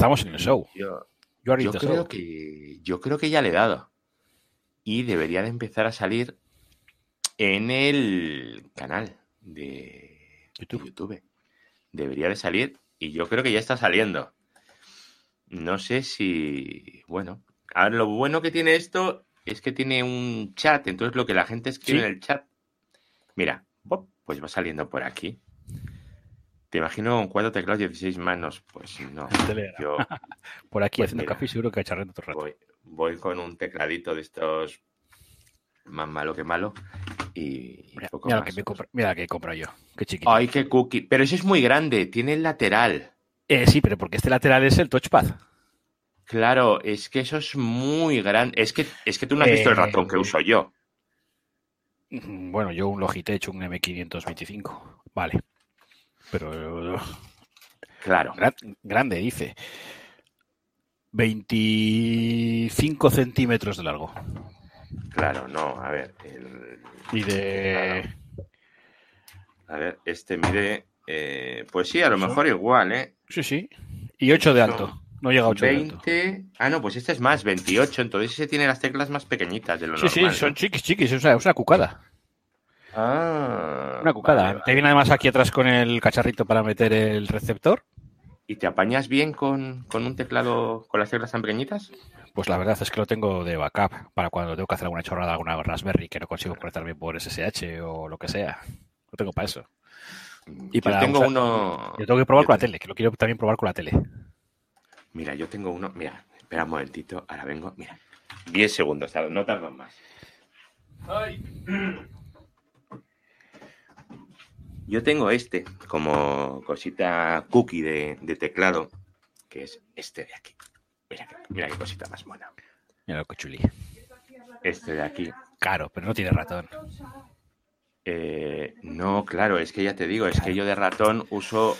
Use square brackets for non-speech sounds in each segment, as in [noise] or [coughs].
Estamos en el show. Yo, yo creo show. que yo creo que ya le he dado. Y debería de empezar a salir en el canal de YouTube. YouTube. Debería de salir y yo creo que ya está saliendo. No sé si, bueno, a ver, lo bueno que tiene esto es que tiene un chat, entonces lo que la gente escribe Sí. en el chat, mira, pues va saliendo por aquí. Te imagino con cuatro teclados, 16 manos, pues no. [laughs] Yo [laughs] Por aquí Pues haciendo mira. café seguro que cacharreando todo el rato. voy, voy con un tecladito de estos más malo que malo y, y Mira, poco mira lo más. que me compro, mira lo que he comprado yo. Qué chiquito. Ay, qué cookie. Pero ese es muy grande, tiene el lateral. Eh, sí, pero porque este lateral es el touchpad. Claro, es que eso es muy grande. Es que, es que tú no has visto el Eh, ratón que uso yo. Mm, Bueno, yo un Logitech, un M525. Vale. Pero Claro. gran- grande, dice. 25 centímetros de largo. Claro, no, a ver. el- Y de. a ver, este mide. eh, pues sí, a lo mejor igual, ¿eh? Sí, sí. Y 8 de alto. No llega a 8 de alto. 20. Ah, no, pues este es más, 28. Entonces ese tiene las teclas más pequeñitas de lo Sí, sí, normal. son ¿no? chiquis, chiquis. Es una, es una cucada. Ah, Una cucada. vale, vale. Te viene además aquí atrás con el cacharrito para meter el receptor. ¿Y te apañas bien con, con un teclado con las teclas tan pequeñitas? Pues la verdad es que lo tengo de backup para cuando tengo que hacer alguna chorrada, alguna Raspberry que no consigo conectarme por SSH o lo que sea. Lo tengo para eso. Y yo para tengo usar- uno. Yo tengo que probar yo con la te- tele, que lo quiero también probar con la tele. Mira, yo tengo uno. Mira, espera un momentito. Ahora vengo. Mira, 10 segundos, claro, no tardan más. Yo tengo este como cosita cookie de, de teclado, que es este de aquí. Mira, qué- mira qué cosita más buena. Mira lo que chuli. Este de aquí. Caro, pero no tiene ratón. Eh, no, claro, es que ya te digo, es que yo de ratón uso,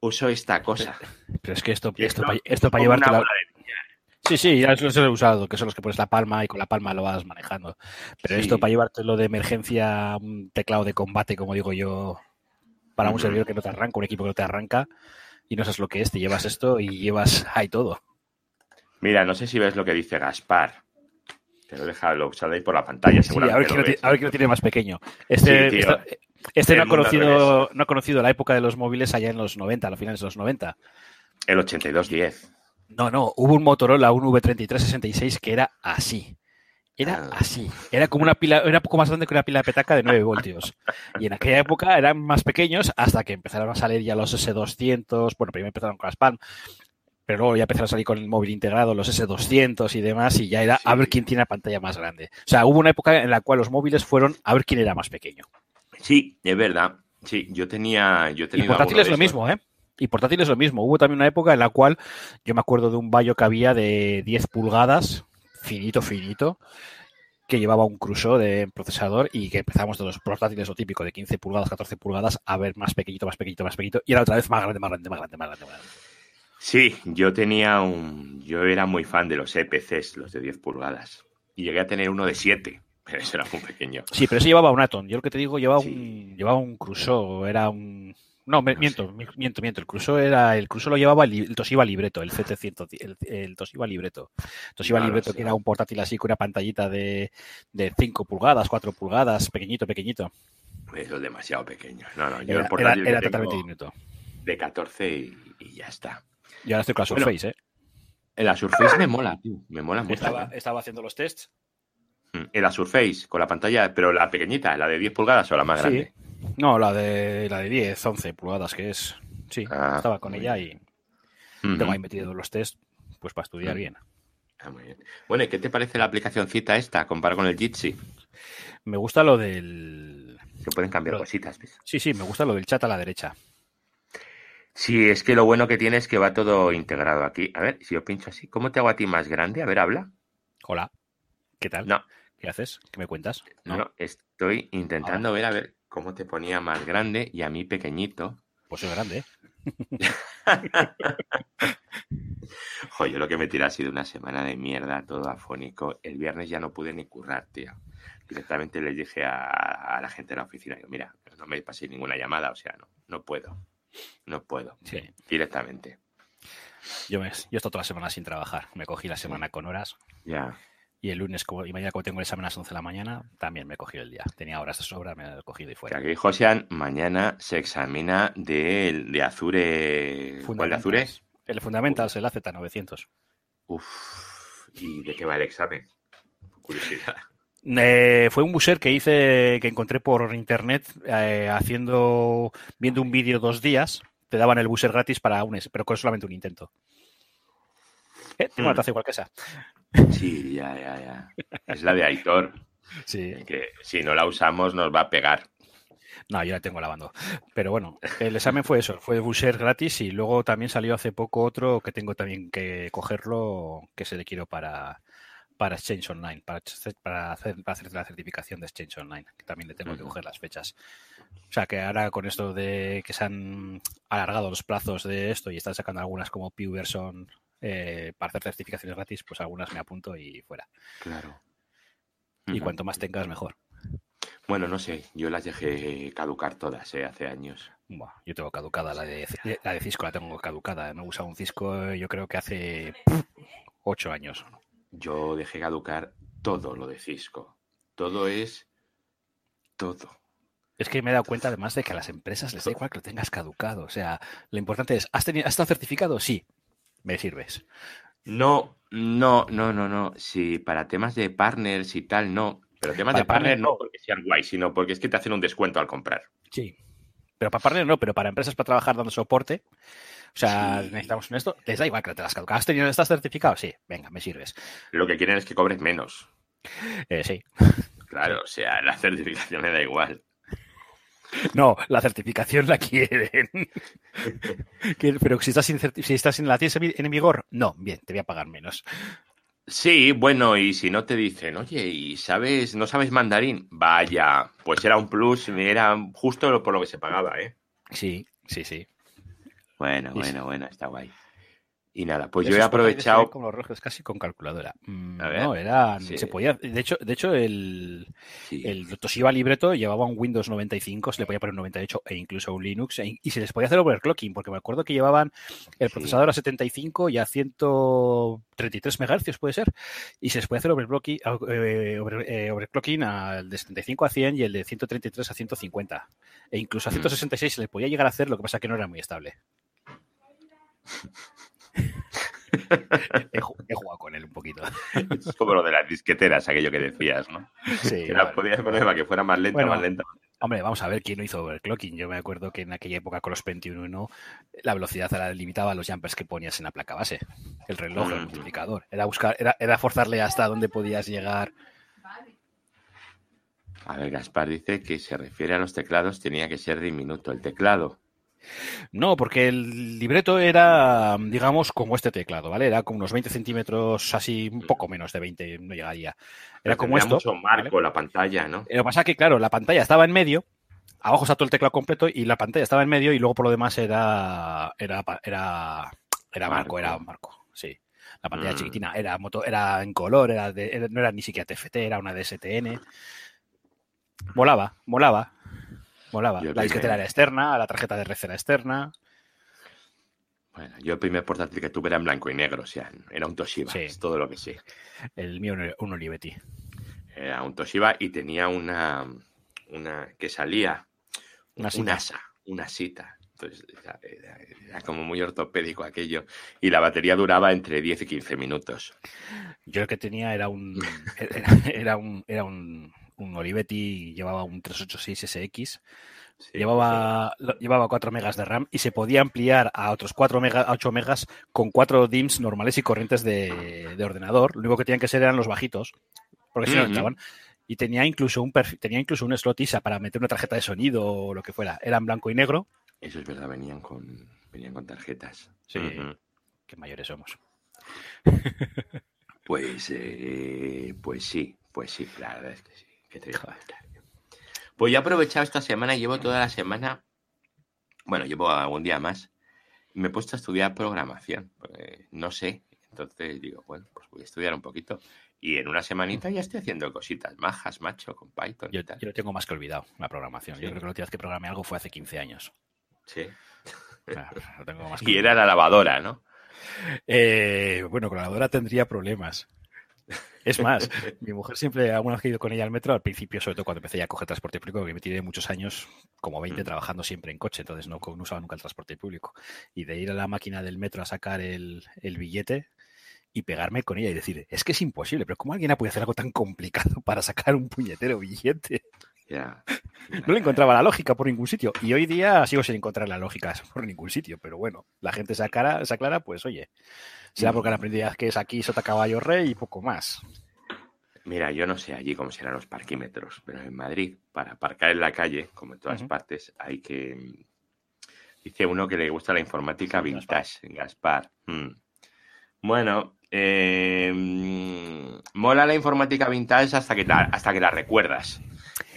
uso esta cosa. Pero es que esto, esto, esto para esto pa como llevarte la... Sí, sí, ya los he usado, que son los que pones la palma y con la palma lo vas manejando. Pero Sí. esto para llevártelo de emergencia, un teclado de combate, como digo yo, para un servidor que no te arranca, un equipo que no te arranca, y no sabes lo que es, te llevas esto y llevas ahí todo. Mira, no sé si ves lo que dice Gaspar. Te lo deja, lo sale por la pantalla, Sí, a ver, seguramente. quién lo ves. a ver quién lo tiene más pequeño. Este, Sí, este, este no, ha conocido, no ha conocido la época de los móviles allá en los 90, a los finales de los 90. El 8210. No, no, hubo un Motorola, un V3366 que era así. Era Ah. así. Era como una pila, era poco más grande que una pila de petaca de 9 voltios. Y en aquella época eran más pequeños hasta que empezaron a salir ya los S200. Bueno, primero empezaron con las Palm, pero luego ya empezaron a salir con el móvil integrado, los S200 y demás, y ya era a ver quién tiene la pantalla más grande. O sea, hubo una época en la cual los móviles fueron a ver quién era más pequeño. Sí, es verdad. Sí, yo tenía. Yo he Y portátil es lo mismo, ¿eh? Y portátil es lo mismo. Hubo también una época en la cual yo me acuerdo de un Bayo que había de 10 pulgadas, finito, finito, que llevaba un Crusoe de procesador y que empezamos de los portátiles lo típico de 15 pulgadas, 14 pulgadas a ver más pequeñito, más pequeñito, más pequeñito y era otra vez más grande, más grande, más grande, más grande. Más grande. Sí, yo tenía un. Yo era muy fan de los EPCs, los de 10 pulgadas. Y llegué a tener uno de 7, [laughs] pero eso era muy pequeño. Sí, pero ese llevaba un Atom. Yo lo que te digo, llevaba, Sí. un, llevaba un Crusoe, era un... No, me- No miento, mi- miento, miento. El Crusoe era, el Crusoe lo llevaba el, el Toshiba Libreto, el CT100, el, el Toshiba Libreto. Toshiba Libreto, que era un portátil así con una pantallita de, de 5 pulgadas, 4 pulgadas, pequeñito, pequeñito. Eso es demasiado pequeño. No, no, yo Era, el portátil era- totalmente diminuto. de 14 y, y ya está. Y ahora estoy con la Bueno, Surface, ¿eh? La Surface me mola, tío. Me mola mucho. Estaba, ¿eh? estaba haciendo los tests. Mm, En la Surface, con la pantalla, pero la pequeñita, la de 10 pulgadas o la más Sí. grande. No, la de, la de 10, 11 pulgadas, que es... Sí, Ah, estaba con ella y tengo ahí metido los tests pues para estudiar bien. Ah, muy bien. Bueno, ¿y qué te parece la aplicacioncita esta comparado con el Jitsi? Me gusta lo del... Se pueden cambiar cositas, ¿ves? Sí, sí, me gusta lo del chat a la derecha. Sí, es que lo bueno que tiene es que va todo integrado aquí. A ver, si yo pincho así, ¿cómo te hago a ti más grande? A ver, habla. Hola, ¿qué tal? No, ¿Qué haces? ¿Qué me cuentas? no, no, estoy intentando ver a ver cómo te ponía más grande y a mí pequeñito. Pues soy grande, ¿eh? [laughs] Jo, yo lo que me tiré ha sido una semana de mierda, todo afónico. El viernes ya no pude ni currar, tío. Directamente les dije a, a la gente de la oficina, digo, mira, no me paséis ninguna llamada, o sea, no, no puedo. No puedo. Sí. Directamente. Yo, me, yo he estado toda la semana sin trabajar. Me cogí la semana con horas. Ya. Y el lunes como, y mañana, como tengo el examen a las 11 de la mañana, también me he cogido el día. Tenía horas de sobra, me he cogido y fuera. aquí, Josian, mañana se examina de, de Azure. ¿Cuál de Azure? El Fundamentals, el AZ900. Uf. ¿Y de qué va el examen? Curiosidad. [laughs] Eh, fue un buser que hice, que encontré por internet, eh, haciendo, viendo un vídeo dos días. Te daban el buser gratis para un, pero con solamente un intento. Eh, tengo una taza igual que esa. Sí, ya, ya, ya. Es la de Aitor. Sí. Que si no la usamos nos va a pegar. No, yo la tengo lavando. Pero bueno, el examen fue eso, fue Busher gratis y luego también salió hace poco otro que tengo también que cogerlo, que se le quiero para, para Exchange Online, para, para, hacer, para hacer la certificación de Exchange Online, que también le tengo que coger las fechas. O sea que ahora con esto de que se han alargado los plazos de esto y están sacando algunas como Pew-Version eh, para hacer certificaciones gratis, pues algunas me apunto y fuera. Claro. Y cuanto más tengas, mejor. Bueno, no sé, yo las dejé caducar todas, ¿eh? Hace años. Buah, yo tengo caducada la de, la de Cisco, la tengo caducada. No he usado un Cisco, eh, yo creo que hace pff, ocho años. Yo dejé caducar todo lo de Cisco. Todo es todo. Es que me he dado cuenta además de que a las empresas les da igual que lo tengas caducado. O sea, lo importante es, ¿has, tenido, ¿has estado certificado? Sí, me sirves. No, no, no, no, no. Sí, para temas de partners y tal, no. Pero temas Para de partners no porque sean guay, sino porque es que te hacen un descuento al comprar. Sí. Pero para partners no, pero para empresas para trabajar dando soporte. O sea, Sí. necesitamos esto, les da igual que lo tengas caducado. ¿Has tenido, estás certificado? Sí, venga, me sirves. Lo que quieren es que cobres menos. Eh, sí. Claro, o sea, la certificación me da igual. No, la certificación la quieren. Pero si estás, sin si estás en la tienes en vigor, no, bien, te voy a pagar menos. Sí, bueno, y si no te dicen, oye, ¿y sabes, no sabes mandarín? Vaya, pues era un plus, era justo por lo que se pagaba, ¿eh? Sí, sí, sí. Bueno, bueno, bueno, está guay. Y nada, pues yo he aprovechado. Como los relojes casi con calculadora. Mm, A ver, no, era. sí. Se podía. De hecho, de hecho el, Sí, el Toshiba Libreto llevaba un Windows 95, se le podía poner un 98 e incluso un Linux. e- y se les podía hacer overclocking, porque me acuerdo que llevaban el Sí. procesador a 75 y a 133 MHz, puede ser. Y se les podía hacer overclocking, eh, over- eh, overclocking al de 75 a 100 y el de 133 a 150. E incluso a Mm. 166 se le podía llegar a hacer, lo que pasa que no era muy estable. [laughs] [laughs] he, ju- he jugado con él un poquito. [laughs] es como lo de las disqueteras, aquello que decías, ¿no? Sí, Que la podías poner para que fuera más lenta, Bueno, más lenta. Hombre, vamos a ver quién no hizo overclocking. Yo me acuerdo que en aquella época con los Pentium la velocidad la limitaba a los jumpers que ponías en la placa base. El reloj, el Ujú. multiplicador. Era buscar, era, era forzarle hasta donde podías llegar. A ver, Gaspar dice que se refiere a los teclados, tenía que ser diminuto el teclado. No, porque el libreto era, digamos, como este teclado, ¿vale? Era como unos 20 centímetros, así un poco menos de 20, no llegaría. Era Pero como esto. mucho marco la pantalla, ¿no? Lo que pasa es que, claro, la pantalla estaba en medio, abajo está todo el teclado completo y la pantalla estaba en medio y luego por lo demás era era era era marco, Marco. era marco, sí. La pantalla Mm. chiquitina era moto, era en color, era de- era- no era ni siquiera TFT, era una DSTN. Molaba, molaba. Molaba. La disquetera era externa, la tarjeta de red era externa. Bueno, yo el primer portátil que tuve era en blanco y negro, o sea, era un Toshiba, Sí. es todo lo que sé. El mío un- Olivetti. Era un Toshiba y tenía una, una que salía, Una un sita. asa, una sita. Entonces era, era- era como muy ortopédico aquello. Y la batería duraba entre 10 y 15 minutos. Yo el que tenía era un [laughs] era, era un era un, un Olivetti, llevaba un 386 SX. Sí, Llevaba, llevaba 4 megas de RAM y se podía ampliar a otros 4 megas, a 8 megas con 4 DIMMs normales y corrientes de, de ordenador. Lo único que tenían que ser eran los bajitos, porque si no entraban. Y tenía incluso un perfil- tenía incluso un slot ISA para meter una tarjeta de sonido o lo que fuera. Era en blanco y negro. Eso es verdad, venían con, venían con tarjetas. Sí. Ujú. Qué mayores somos. Pues, eh, pues sí, pues sí, la verdad es que sí. Que te digo? Pues yo he aprovechado esta semana, llevo toda la semana, bueno, llevo algún día más, me he puesto a estudiar programación, porque no sé, entonces digo, bueno, pues voy a estudiar un poquito. Y en una semanita ya estoy haciendo cositas majas, macho, con Python Yo, y tal. yo lo tengo más que olvidado, la programación. Sí. Yo creo que la última vez que programé algo fue hace 15 años. Sí. O sea, lo tengo más [laughs] que Y era la lavadora, ¿no? Eh, bueno, con la lavadora tendría problemas. Es más, [laughs] mi mujer siempre, alguna vez que he ido con ella al metro, al principio, sobre todo cuando empecé ya a coger transporte público, que me tiré muchos años, como 20, Mm. trabajando siempre en coche, entonces no, no usaba nunca el transporte público. Y de ir a la máquina del metro a sacar el, el billete y pegarme con ella y decir, es que es imposible, pero ¿cómo alguien ha podido hacer algo tan complicado [laughs] para sacar un puñetero billete? Ya. [laughs] No le encontraba la lógica por ningún sitio. Y hoy día sigo sin encontrar la lógica por ningún sitio. Pero bueno, la gente se aclara, se aclara pues oye, será porque han aprendido ya que es aquí sota caballo rey y poco más. Mira, yo no sé allí cómo serán los parquímetros, pero en Madrid, para aparcar en la calle, como en todas partes, hay que. Dice uno que le gusta la informática Sí, vintage, Gaspar. Mm. Bueno, eh, mm, mola la informática vintage hasta que la, hasta que la recuerdas.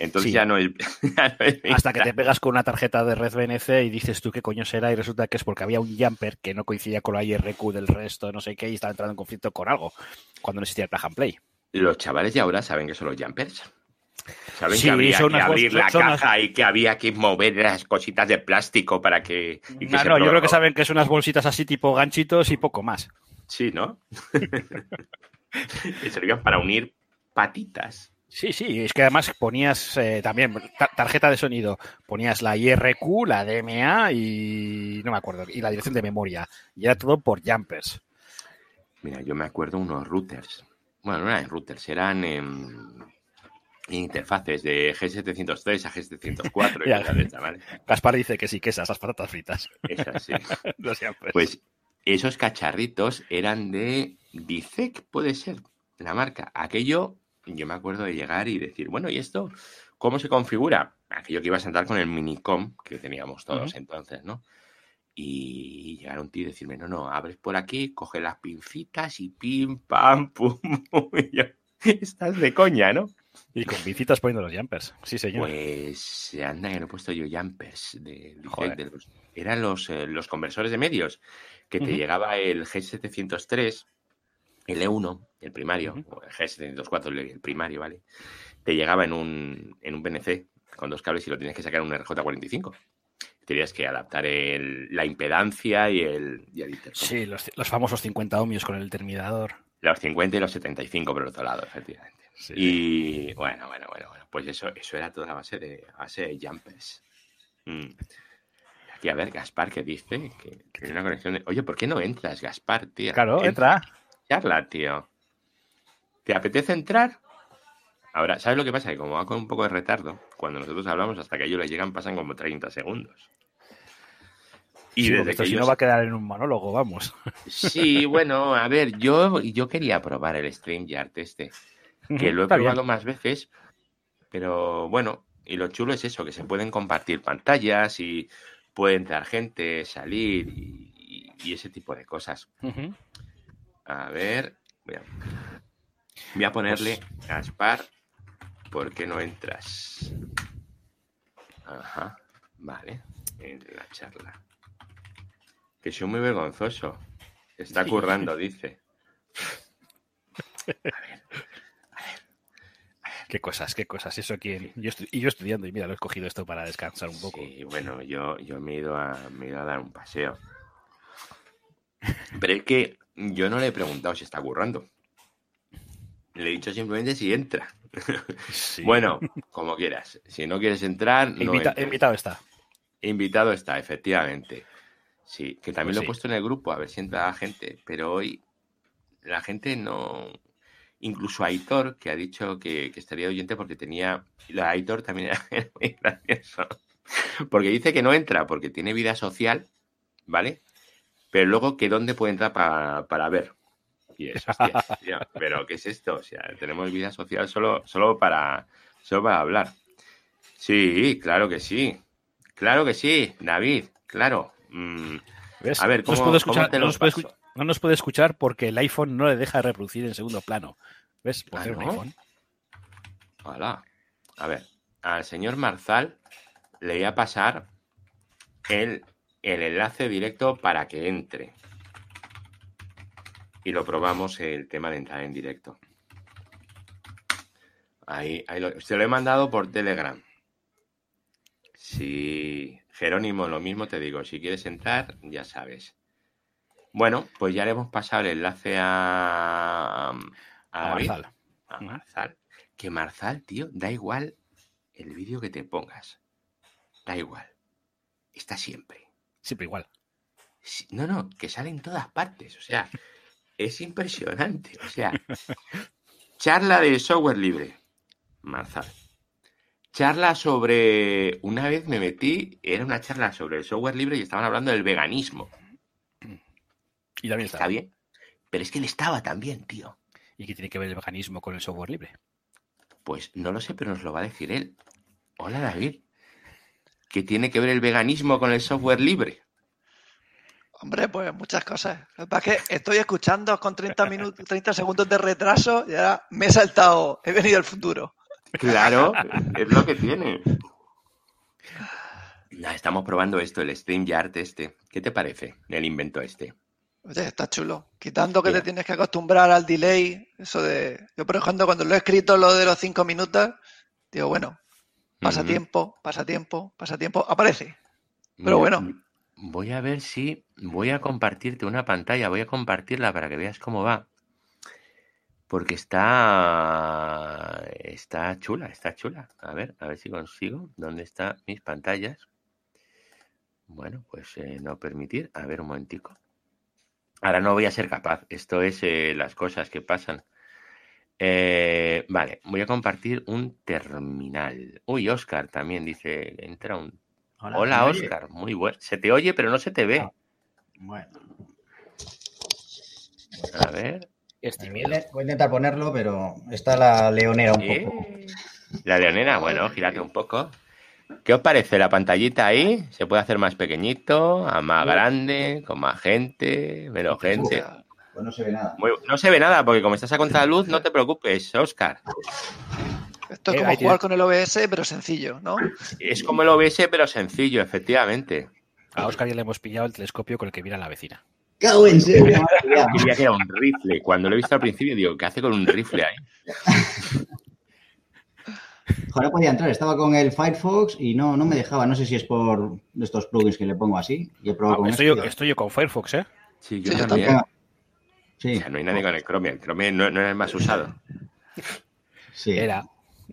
Entonces Sí. ya no es. [laughs] ya no es Hasta que te pegas con una tarjeta de red BNC y dices tú qué coño será y resulta que es porque había un jumper que no coincidía con la IRQ del resto, no sé qué, y estaba entrando en conflicto con algo cuando no existía el plug and play. Los chavales de ahora saben que son los jumpers. Saben Sí, que había que abrir la caja y que había que mover las cositas de plástico para que. y que Ah, no, yo creo que saben que son unas bolsitas así tipo ganchitos y poco más. Sí, ¿no? [laughs] que servían para unir patitas. Sí, sí, es que además ponías eh, también ta- tarjeta de sonido, ponías la IRQ, la DMA y no me acuerdo, y la dirección de memoria. Y era todo por jumpers. Mira, yo me acuerdo unos routers. Bueno, no eran routers, eran em, interfaces de G703 a G704 [laughs] y Ya. de ¿vale? Gaspar dice que sí, que esas, esas patatas fritas. Esas, sí. [laughs] Los. Pues esos cacharritos eran de Dicec, puede ser, la marca. Aquello, yo me acuerdo de llegar y decir, bueno, ¿y esto cómo se configura? Aquello que iba a sentar con el minicom que teníamos todos entonces, ¿no? Y llegar un tío y decirme, no, no, abres por aquí, coge las pincitas y pim, pam, pum. [laughs] Y yo, estás de coña, ¿no? Y con visitas poniendo los jumpers. Sí, señor. Pues anda que no he puesto yo jumpers de, de los- eran los, eh, los conversores de medios que te llegaba el G703, el E1, el primario, Ujú. o el G704, el, el primario, ¿vale? Te llegaba en un, en un PNC con dos cables y lo tienes que sacar en un RJ45. Tenías que adaptar el- la impedancia y el, y el intercom. Sí, los, los famosos 50 ohmios con el terminador. Los 50 y los 75 por el otro lado, efectivamente. Sí. Y bueno, bueno, bueno, bueno, pues eso, eso era toda la base de, base de jumpers. Mm. Aquí a ver, Gaspar, que dice que, que tiene una conexión de. Oye, ¿por qué no entras, Gaspar, tío? Claro, entra. Charla, tío. ¿Te apetece entrar? Ahora, ¿sabes lo que pasa? Que como va con un poco de retardo, cuando nosotros hablamos hasta que ellos les llegan pasan como 30 segundos. Y Sí, desde esto que si no va a quedar en un monólogo, vamos. Sí, bueno, a ver, yo, yo quería probar el StreamYard este que lo he Está bien. probado más veces, pero bueno, y lo chulo es eso, que se pueden compartir pantallas y puede entrar gente, salir y, y- y ese tipo de cosas. A ver, voy a, voy a ponerle Pues Gaspar, ¿por qué no entras? Ajá, vale, en la charla. Que soy muy vergonzoso. Está currando, dice. Qué cosas, qué cosas. Eso aquí. Yo y yo estudiando, y mira, lo he escogido esto para descansar un poco. Sí, bueno, yo, yo me, he ido a, me he ido a dar un paseo. Pero es que yo no le he preguntado si está currando. Le he dicho simplemente si entra. [laughs] Sí. Bueno, como quieras. Si no quieres entrar, no Invita- entres. invitado está. Invitado está, efectivamente. Sí, que también Pues lo sí. he puesto en el grupo a ver si entra la gente, pero hoy la gente no. Incluso Aitor, que ha dicho que, que estaría oyente porque tenía. La Aitor también [laughs] era muy gracioso. Porque dice que no entra porque tiene vida social, ¿vale? Pero luego que dónde puede entrar pa- para ver. Y eso, hostia, [laughs] tío, pero ¿qué es esto? O sea, tenemos vida social solo, solo para solo para hablar. Sí, claro que sí. Claro que sí, David, claro. Mm, ¿Ves? A ver, no, nos ¿cómo- puede escuchar, cómo no, nos puede no nos puede escuchar porque el iPhone no le deja reproducir en segundo plano. ¿Ves? Por Ah, un ¿no? iPhone. Hola. A ver, al señor Marzal le voy a pasar el, el enlace directo para que entre. Y lo probamos el tema de entrar en directo. Ahí, ahí lo, se lo he mandado por Telegram. Si Jerónimo, lo mismo te digo, si quieres entrar, ya sabes. Bueno, pues ya le hemos pasado el enlace a, a, A David, Marzal. a Marzal. Que Marzal, tío, da igual el vídeo que te pongas. Da igual. Está siempre. Siempre igual. No, no, que sale en todas partes. O sea, es impresionante. O sea, [laughs] charla de software libre. Marzal. Charla sobre. Una vez me metí, era una charla sobre el software libre y estaban hablando del veganismo. Y también está. Está bien. Pero es que él estaba también, tío. ¿Y qué tiene que ver el veganismo con el software libre? Pues no lo sé, pero nos lo va a decir él. Hola, David. ¿Qué tiene que ver el veganismo con el software libre? Hombre, pues muchas cosas. Lo que pasa es que estoy escuchando con 30 minutos, 30 segundos de retraso y ahora me he saltado, he venido al futuro. Claro, es lo que tiene. Nah, estamos probando esto, el StreamYard este. ¿Qué te parece el invento este? Oye, está chulo. Quitando que Mira. te tienes que acostumbrar al delay, eso de. Yo, por ejemplo, cuando lo he escrito lo de los 5 minutos, digo, bueno, pasa tiempo, pasa tiempo, pasa tiempo, aparece. Pero bueno. Voy a ver si voy a compartirte una pantalla, voy a compartirla para que veas cómo va. Porque está está chula, está chula. A ver, a ver si consigo. ¿Dónde están mis pantallas? Bueno, pues eh, no permitir. A ver un momentico. Ahora no voy a ser capaz. Esto es eh, las cosas que pasan. Eh, vale, voy a compartir un terminal. Uy, Oscar también dice, entra un Hola, ¿se me oye? Oscar. Muy bueno. Se te oye, pero no se te ve. Ah. Bueno, A ver. Este voy a voy a intentar ponerlo, pero está la leonera un Eh, poco. La leonera, bueno, gírate un poco. ¿Qué os parece la pantallita ahí? ¿Se puede hacer más pequeñito, a más grande, con más gente, menos gente? Pues no se ve nada. Muy- no se ve nada, porque como estás a contraluz, no te preocupes, Oscar. esto es Eh, como jugar tienes. con el OBS, pero sencillo, ¿no? Es como el OBS, pero sencillo, efectivamente. A Oscar ya le hemos pillado el telescopio con el que mira la vecina. Que era un rifle. Cuando lo he visto al principio, digo, ¿qué hace con un rifle ahí? No podía entrar. Estaba con el Firefox y no, no me dejaba. No sé si es por estos plugins que le pongo así. Y he probado Ah, con estoy, esto. yo, estoy yo con Firefox, ¿eh? Sí, yo Sí, yo O Sí, sea, no hay nadie con el Chrome. El Chrome no, no es el más usado. [laughs] sí. Era,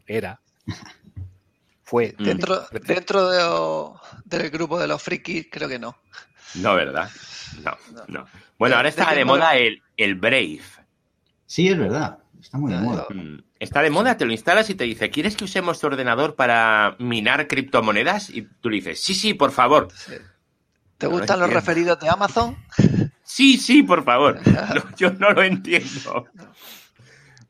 era. [laughs] Fue. Mm. Dentro, dentro de- del grupo de los frikis, creo que no. No, ¿verdad? No, no. Bueno, ahora está ¿De moda el, el Brave. Sí, es verdad. Está muy de moda. Mm, Está de moda, te lo instalas y te dice, ¿quieres que usemos tu ordenador para minar criptomonedas? Y tú le dices, sí, sí, por favor. Sí. ¿Te No gustan los referidos de Amazon? [laughs] Sí, sí, por favor. [laughs] No, yo no lo entiendo.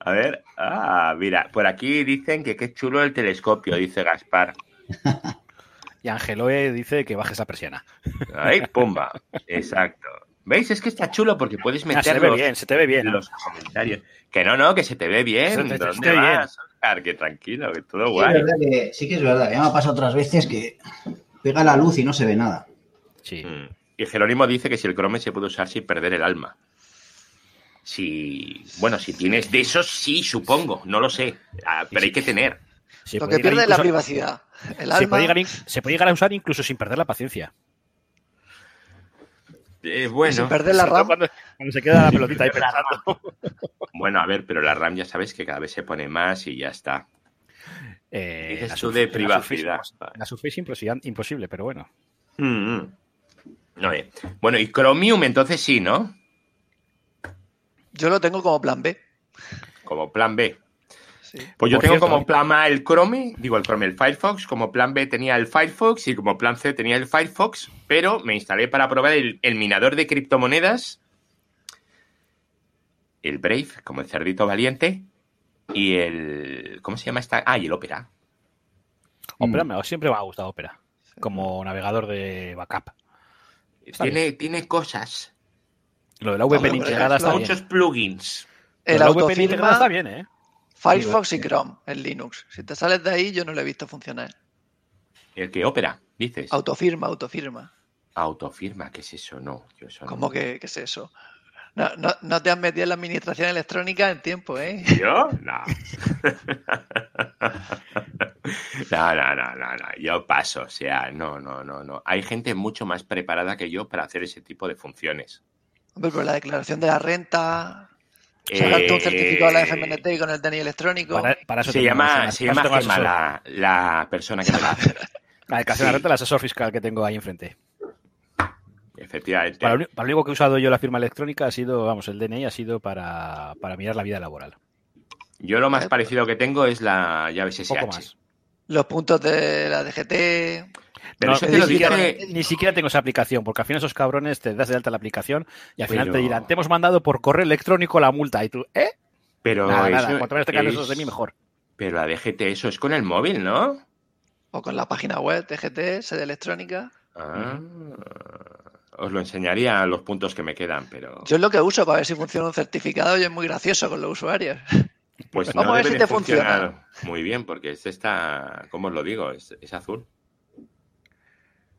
A ver, ah, mira, por aquí dicen que qué chulo el telescopio, dice Gaspar. [laughs] Y Angeloe dice que bajes la persiana. Ahí, pumba. Exacto. ¿Veis? Es que está chulo porque puedes Ah, meter se te ve los- bien, se te ve bien. los comentarios. Que no, no, que se te ve bien. Se te- se te ¿Dónde bien. vas, Oscar? Que tranquilo, que todo Sí, guay. que- sí que es verdad. Ya me ha pasado otras veces que pega la luz y no se ve nada. Sí. Mm. Y Jerónimo dice que si el Chrome se puede usar sin perder el alma. Si, bueno, si tienes de esos, sí, supongo, no lo sé. Ah, pero hay que tener. Se Lo que pierde es la incluso- privacidad. El Se alma. puede, llegar, se puede llegar a usar incluso sin perder la paciencia. Eh, sin bueno, perder la RAM. Cuando, cuando se queda la pelotita ahí pensando. [laughs] bueno, a ver, pero la RAM ya sabes que cada vez se pone más y ya está. Eh, Dices la tú de la privacidad. Surface- La Surface imposible, imposible, pero bueno. Mm, mm. No, eh. Bueno, y Chromium entonces sí, ¿no? Yo lo tengo como plan B. Como plan B. Sí. Pues yo Por tengo cierto, como ¿eh? plan A el Chrome, digo el Chrome, el Firefox, como plan B tenía el Firefox y como plan C tenía el Firefox, pero me instalé para probar el, el minador de criptomonedas, el Brave, como el cerdito valiente, y el... ¿Cómo se llama esta? Ah, y el Opera. Opera me- siempre me ha gustado Opera. Como navegador de backup. Tiene, tiene cosas, Lo de la VPN integrada está bien. muchos plugins. El la VPN integrada está bien, ¿eh? Firefox y Chrome en Linux. Si te sales de ahí, yo no lo he visto funcionar. El que Opera, dices. Autofirma, autofirma. Autofirma, ¿qué es eso? No, yo eso no. ¿Cómo que qué es eso? No, no, no te has metido en la administración electrónica en tiempo, ¿eh? ¿Yo? No. [laughs] No, no, no, no, no. Yo paso. O sea, no, no, no, no. Hay gente mucho más preparada que yo para hacer ese tipo de funciones. Hombre, pero la declaración de la renta, sacarte un Eh, certificado de la FMNT con el DNI electrónico. Para, para eso Se llama, se llama Gemma, la, la persona que me la hace. La declaración de Sí. renta, el asesor fiscal que tengo ahí enfrente. Efectivamente. Para lo, uni- para lo único que he usado yo la firma electrónica ha sido, vamos, el DNI ha sido para, para mirar la vida laboral. Yo lo más parecido que tengo es la llave SSH. Poco más. Los puntos de la DGT. Pero No, eso te ni, lo siquiera, dice... ni siquiera tengo esa aplicación, porque al final esos cabrones te das de alta la aplicación y al final Pero- te dirán, te hemos mandado por correo electrónico la multa. Y tú, ¿eh? Pero nada, eso nada, cuanto menos tengan es- esos de mí, mejor. Pero la DGT, eso es con el móvil, ¿no? O con la página web DGT, sede electrónica. Ah, os lo enseñaría los puntos que me quedan, pero Yo es lo que uso para ver si funciona un certificado y es muy gracioso con los usuarios. pues [laughs] Vamos no a ver si te funciona. muy bien, porque este está, ¿cómo os lo digo? Es, es azul.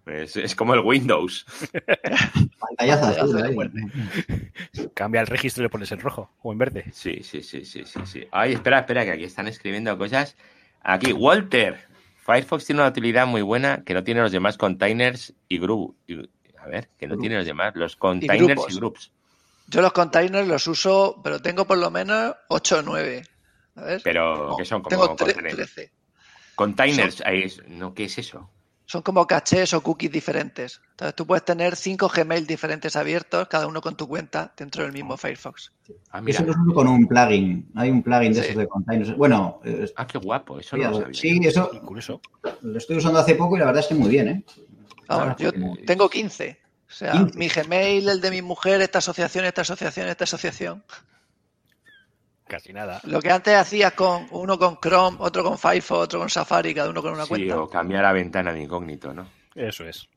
Es, es como el Windows. [laughs] Pantallazo azul. Cambia el registro y le pones en rojo o en verde. Sí, sí, sí, sí, sí, sí. Ay, espera, espera, que aquí están escribiendo cosas. Aquí, Walter. Firefox tiene una utilidad muy buena que no tiene los demás containers y group. y- a ver, que no Group. tiene los demás, los containers y, grupos. groups. Yo los containers los uso, pero tengo por lo menos 8 o 9. A ver. Pero, No, ¿qué son? Como tengo containers. 13. Containers, ahí es- no, ¿qué es eso? Son como cachés o cookies diferentes. Entonces tú puedes tener 5 Gmail diferentes abiertos, cada uno con tu cuenta, dentro del mismo Firefox. Ah, mira. Eso lo uso con un plugin. Hay un plugin de Sí. esos de containers. Bueno, eh, Ah, qué guapo, eso no lo sabía. sí, eso curioso. lo estoy usando hace poco y la verdad es que muy bien, ¿eh? Vamos, Ah, yo tengo 15. O sea, 15. mi Gmail, el de mi mujer, esta asociación, esta asociación, esta asociación. Casi nada. Lo que antes hacías con uno con Chrome, otro con Firefox, otro con Safari, cada uno con una Sí, cuenta. o cambiar la ventana de incógnito, ¿no? Eso es.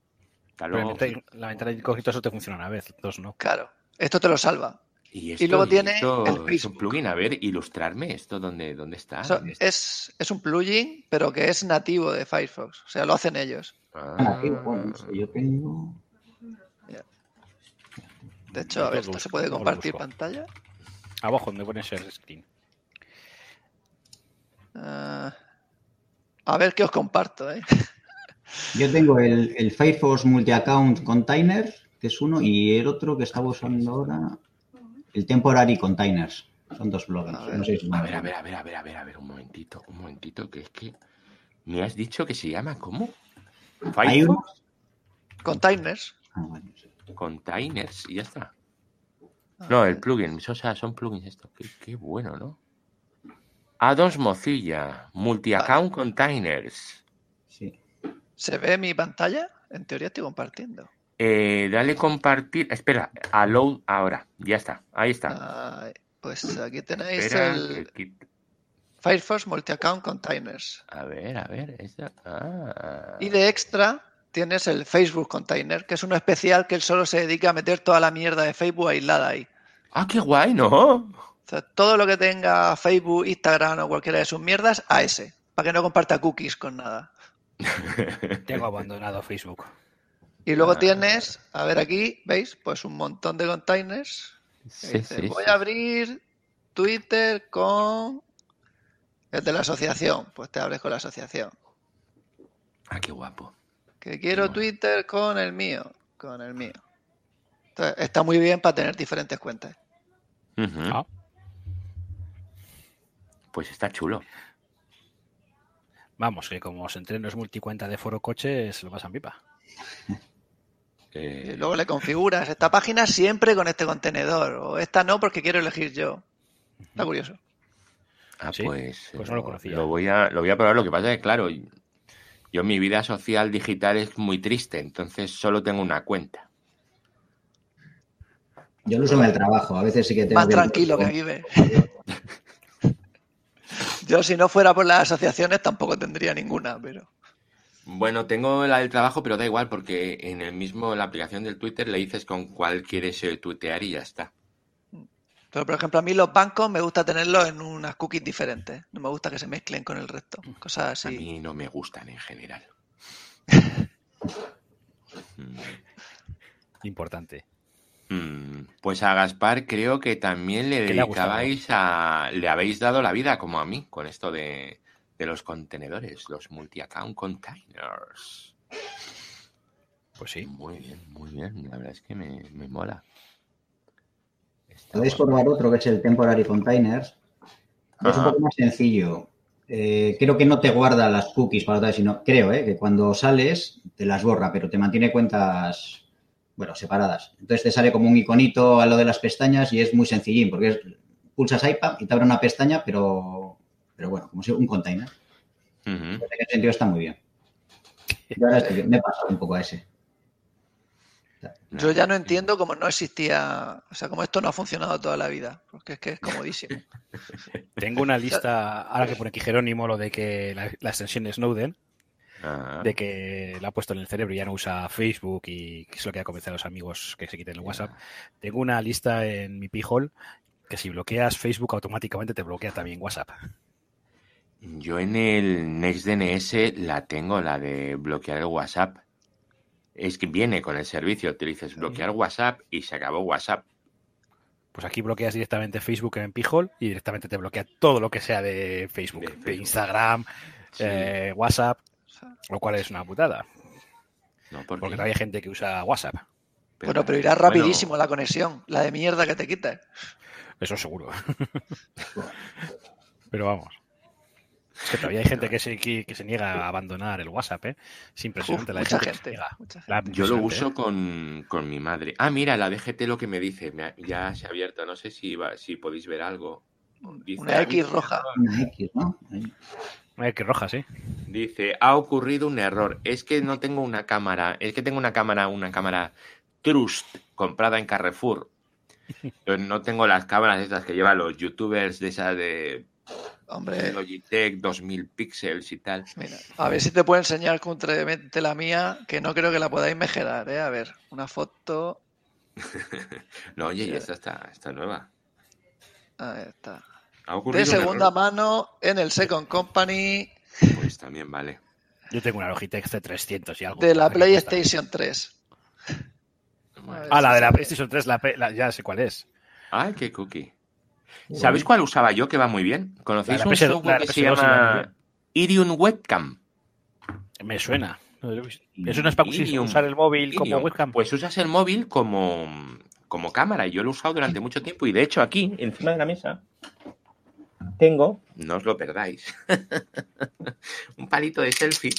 Luego. la- la ventana de incógnito eso te funciona una vez, dos no. Claro, esto te lo salva. Y, y luego tiene esto el es un plugin. A ver, ilustrarme esto, ¿dónde, dónde está? ¿Dónde está? es, es un plugin, pero que es nativo de Firefox. O sea, lo hacen ellos. Ah, Ah, bueno, sé, yo tengo. De hecho, a ver, esto se puede compartir pantalla. Abajo donde pone share screen. Ah, a ver qué os comparto, ¿eh? [laughs] Yo tengo el, el Firefox Multi-Account Container, que es uno, y el otro que estaba usando ahora, el Temporary Containers. Son dos blogs. A ver. No sé si A ver, a ver, a ver, a ver, a ver, a ver, un momentito, un momentito, que es que me has dicho que se llama ¿cómo? Firefox Containers. Ah, bueno, sí. Containers y ya está. A No, el plugin, o sea, son plugins estos. Qué, qué bueno, ¿no? Addons Mozilla, Multi-Account Containers. Sí. ¿Se ve mi pantalla? En teoría estoy compartiendo. Eh, dale compartir. Espera, allow ahora. Ya está, ahí está. Pues aquí tenéis Espera, el quit- Firefox Multi-Account Containers. A ver, a ver. esta- Ah. Y de extra tienes el Facebook Container, que es uno especial que él solo se dedica a meter toda la mierda de Facebook aislada ahí. Ah, qué guay, ¿no? O sea, todo lo que tenga Facebook, Instagram o cualquiera de sus mierdas, a ese. Para que no comparta cookies con nada. [laughs] Tengo abandonado Facebook. Y luego Ah. tienes, a ver aquí, ¿veis? Pues un montón de containers. Sí, dice, sí, Voy sí. a abrir Twitter con el de la asociación. Pues te abres con la asociación. Ah, qué guapo. Que quiero. Twitter con el mío. Con el mío. Entonces, está muy bien para tener diferentes cuentas. Ah. Pues está chulo. Vamos, que como os entren los multicuenta de foro coche, se lo pasan pipa. [laughs] Eh, Y luego le configuras esta página siempre con este contenedor. O esta no porque quiero elegir yo. Está curioso. Ah, ¿Sí? pues, Pues no lo conocía. Lo voy, a, lo voy a probar. Lo que pasa es que, claro, yo mi vida social digital es muy triste, entonces solo tengo una cuenta. Yo lo uso en el trabajo. A veces sí que tengo Más tranquilo que aquí ve. [laughs] Yo si no fuera por las asociaciones tampoco tendría ninguna, pero... Bueno, tengo la del trabajo, pero da igual porque en el mismo, en la aplicación del Twitter le dices con cuál quieres eh, tuitear y ya está. Pero por ejemplo a mí los bancos me gusta tenerlos en unas cookies diferentes. No me gusta que se mezclen con el resto. Cosas A así. mí no me gustan en general. Mm. [laughs] Importante. Mm, Pues a Gaspar creo que también le ¿Qué le ha gustado? dedicabais a... Le habéis dado la vida como a mí con esto de, de los contenedores, los multi-account containers. Pues sí. Muy bien, muy bien. La verdad es que me, me mola. Podéis probar otro que es el Temporary Containers. Es un poco más sencillo. Eh, creo que no te guarda las cookies para otra vez, sino creo eh, que cuando sales te las borra, pero te mantiene cuentas, bueno, separadas. Entonces te sale como un iconito a lo de las pestañas y es muy sencillín, porque es, pulsas iPad y te abre una pestaña, pero, pero bueno, como si un container. Ujú. En ese sentido está muy bien. [laughs] Yo ahora estoy- me he pasado un poco a ese. Yo ya no entiendo cómo no existía, o sea, cómo esto no ha funcionado toda la vida, porque es que es comodísimo. [laughs] Tengo una lista, ahora que pone aquí Jerónimo, lo de que la, la extensión de Snowden, Ah. de que la ha puesto en el cerebro y ya no usa Facebook y que es lo que ha convencido a los amigos que se quiten el WhatsApp. Tengo una lista en mi Pijol que si bloqueas Facebook automáticamente te bloquea también WhatsApp. Yo en el NextDNS la tengo, la de bloquear el WhatsApp. Es que viene con el servicio, te dices bloquear WhatsApp y se acabó WhatsApp. Pues aquí bloqueas directamente Facebook en Pijol y directamente te bloquea todo lo que sea de Facebook, De. Instagram, Sí. eh, WhatsApp, lo cual es una putada, No, ¿por porque hay gente que usa WhatsApp. bueno, pero irá bueno, rapidísimo la conexión, la de mierda que te quites. Eso seguro. [laughs] Pero vamos. Es que todavía hay gente que se, que, que se niega a abandonar el WhatsApp, ¿eh? Es impresionante Uf, la mucha gente. que se gente. niega. mucha gente. La- Yo lo uso ¿eh? con, con mi madre. Ah, mira, la DGT lo que me dice. me ha- ya se ha abierto. No sé si, va, si podéis ver algo. Dice, Una X roja. Una X, ¿no? Eh, que roja, sí. Dice, ha ocurrido un error. Es que no tengo una cámara. Es que tengo una cámara, una cámara Trust comprada en Carrefour. [laughs] Pero no tengo las cámaras estas que llevan los youtubers de esas de Hombre, Logitech 2000 píxeles y tal. mira, a ver si te puedo enseñar contrariamente la mía, que no creo que la podáis mejorar, ¿eh? A ver, una foto. [laughs] No, oye, y esta está, está nueva. Ahí está. De un segunda error. mano en el Second Company Pues también vale. Yo tengo una Logitech C300 y algo. de la. PlayStation 3. Bueno. Ah, la de la. PlayStation 3, la, ya sé cuál es. Ay, qué cookie. ¿Sabéis cuál usaba yo que va muy bien? ¿Conocéis La un PS2, software que se PS2 sí va muy llama. Irium Webcam? Me suena. Eso no es para Irium. usar el móvil como webcam. Pues usas el móvil como, como cámara. Yo lo he usado durante mucho tiempo y de hecho aquí, encima de la mesa, tengo, no os lo perdáis, [laughs] un palito de selfie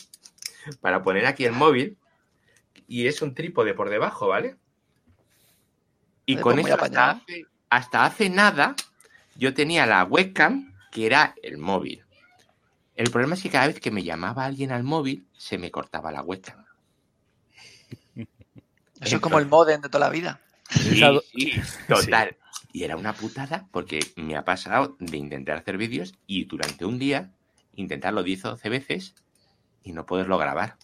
para poner aquí el móvil y es un trípode por debajo, ¿vale? Y con eso hasta apañado. hace, hasta hace nada yo tenía la webcam que era el móvil. El problema es que cada vez que me llamaba alguien al móvil se me cortaba la webcam. [laughs] Eso es como el modem de toda la vida. Sí, [laughs] total. Y era una putada porque me ha pasado de intentar hacer vídeos y durante un día intentarlo 10 o 12 veces y no poderlo grabar.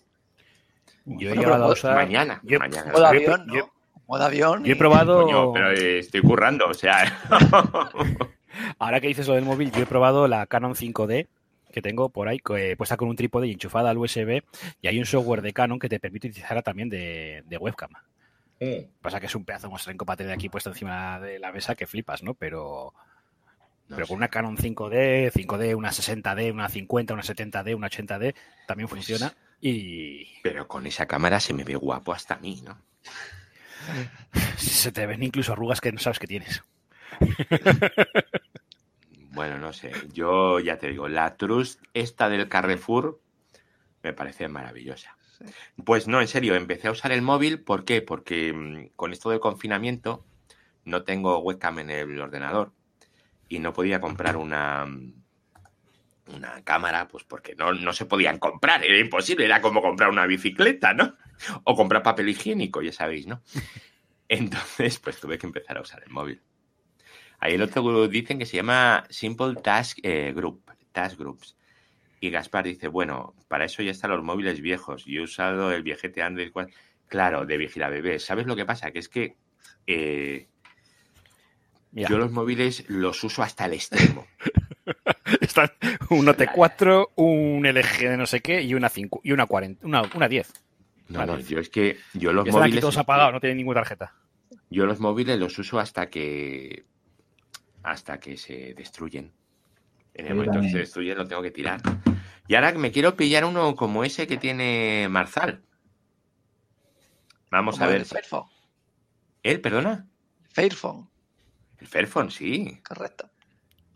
Yo he Bueno, llegado a pero usar. Mañana, yo- mañana. Modo yo he- avión, yo- ¿no? Modo avión. Yo he probado. Coño, pero estoy currando, o sea. [laughs] Ahora que dices lo del móvil, yo he probado la Canon 5D que tengo por ahí, eh, puesta con un trípode y enchufada al USB. Y hay un software de Canon que te permite utilizarla también de, de webcam. Pasa que es un pedazo de mostrenco para tener aquí puesto encima de la mesa que flipas, ¿no? Pero, No pero sé. con una Canon 5D, 5D, una 60D, una 50, una 70D, una 80D, también Pues- funciona. Y Pero con esa cámara se me ve guapo hasta a mí, ¿no? [laughs] se te ven incluso arrugas que no sabes que tienes. Bueno, no sé. Yo ya te digo, la Trust esta del Carrefour me parece maravillosa. Pues no, en serio, empecé a usar el móvil. ¿Por qué? Porque mm, con esto del confinamiento no tengo webcam en el ordenador y no podía comprar una, mm, una cámara, pues porque no, no se podían comprar, era imposible, era como comprar una bicicleta, ¿no? O comprar papel higiénico, ya sabéis, ¿no? [laughs] Entonces, pues tuve que empezar a usar el móvil. Ahí el otro grupo dicen que se llama Simple Task eh, Group, Task Groups. Y Gaspar dice, bueno, para eso ya están los móviles viejos. Yo he usado el viejete Android. Claro, de vigila bebés. ¿Sabes lo que pasa? Que es que eh, yo los móviles los uso hasta el extremo. [laughs] están un Note 4, un LG de no sé qué y una 5 y una 40, una, una 10. No, no, yo es que yo los están aquí móviles. todos apagados, no tienen ninguna tarjeta. Yo los móviles los uso hasta que. Hasta que se destruyen. En el Yo momento que se destruyen lo tengo que tirar. Y ahora me quiero pillar uno como ese que tiene Marzal. Vamos como a ver. El Fairphone. ¿Él, perdona? Fairphone. El Fairphone, sí. Correcto.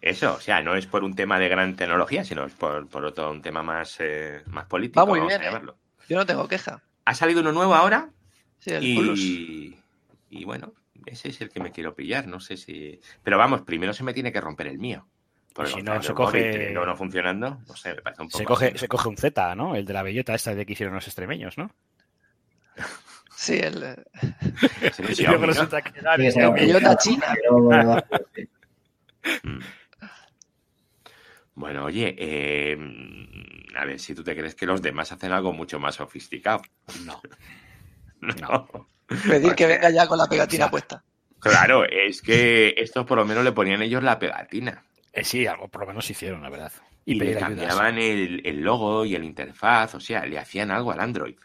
Eso, o sea, no es por un tema de gran tecnología, sino es por, por otro un tema más, eh, más político. Va muy vamos a bien, ¿eh? Yo no tengo queja. Ha salido uno nuevo ahora Sí, el Plus. y bueno, ese es el que me quiero pillar. No sé si. Pero vamos, primero se me tiene que romper el mío. Porque Si no, se coge- no funcionando, no sé, me parece un poco. Se coge, así. se coge un Z, ¿no? El de la bellota esta de que hicieron los extremeños, ¿no? Sí, el, eh, Sí, [laughs] Xiaomi. el bellota china. [laughs] Pero. Mm. Bueno, oye, eh, a ver si tú te crees que los demás hacen algo mucho más sofisticado. No. [laughs] No. Pedir que venga ya con la pegatina o sea, puesta. Claro, es que estos por lo menos le ponían ellos la pegatina. Eh, sí, algo por lo menos hicieron, la verdad. Y, Y, le cambiaban el, el logo y el interfaz, o sea, le hacían algo al Android.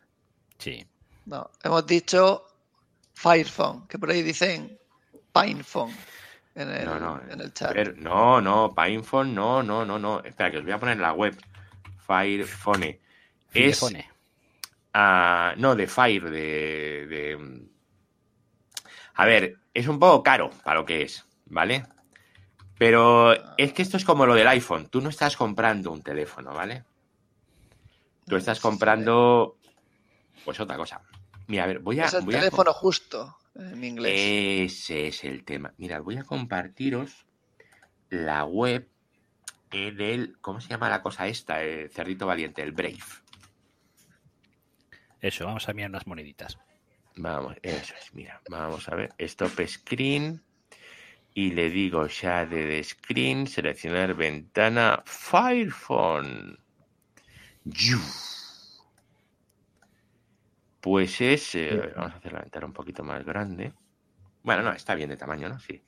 Sí. No, hemos dicho Firephone, que por ahí dicen Pinephone en el, No, no, en el chat. Pero- no, no, Pinephone, no, no, no, no. Espera, que os voy a poner la web. Firephone. Es. No, de Fire, de, de- A ver, es un poco caro para lo que es, ¿vale? Pero es que esto es como lo del iPhone. Tú no estás comprando un teléfono, ¿vale? Tú estás comprando, pues otra cosa. Mira, a ver, voy a... es el voy a- teléfono justo en inglés. Ese es el tema. Mirad, voy a compartiros la web eh, del. ¿Cómo se llama la cosa esta? El cerdito valiente, el Brave. Eso, vamos a mirar unas moneditas. Vamos, eso es, mira, vamos a ver. Stop screen. Y le digo share de screen, seleccionar ventana, Firephone. Pues es. eh, vamos a hacer la ventana un poquito más grande. Bueno, no, está bien de tamaño, ¿no? Sí.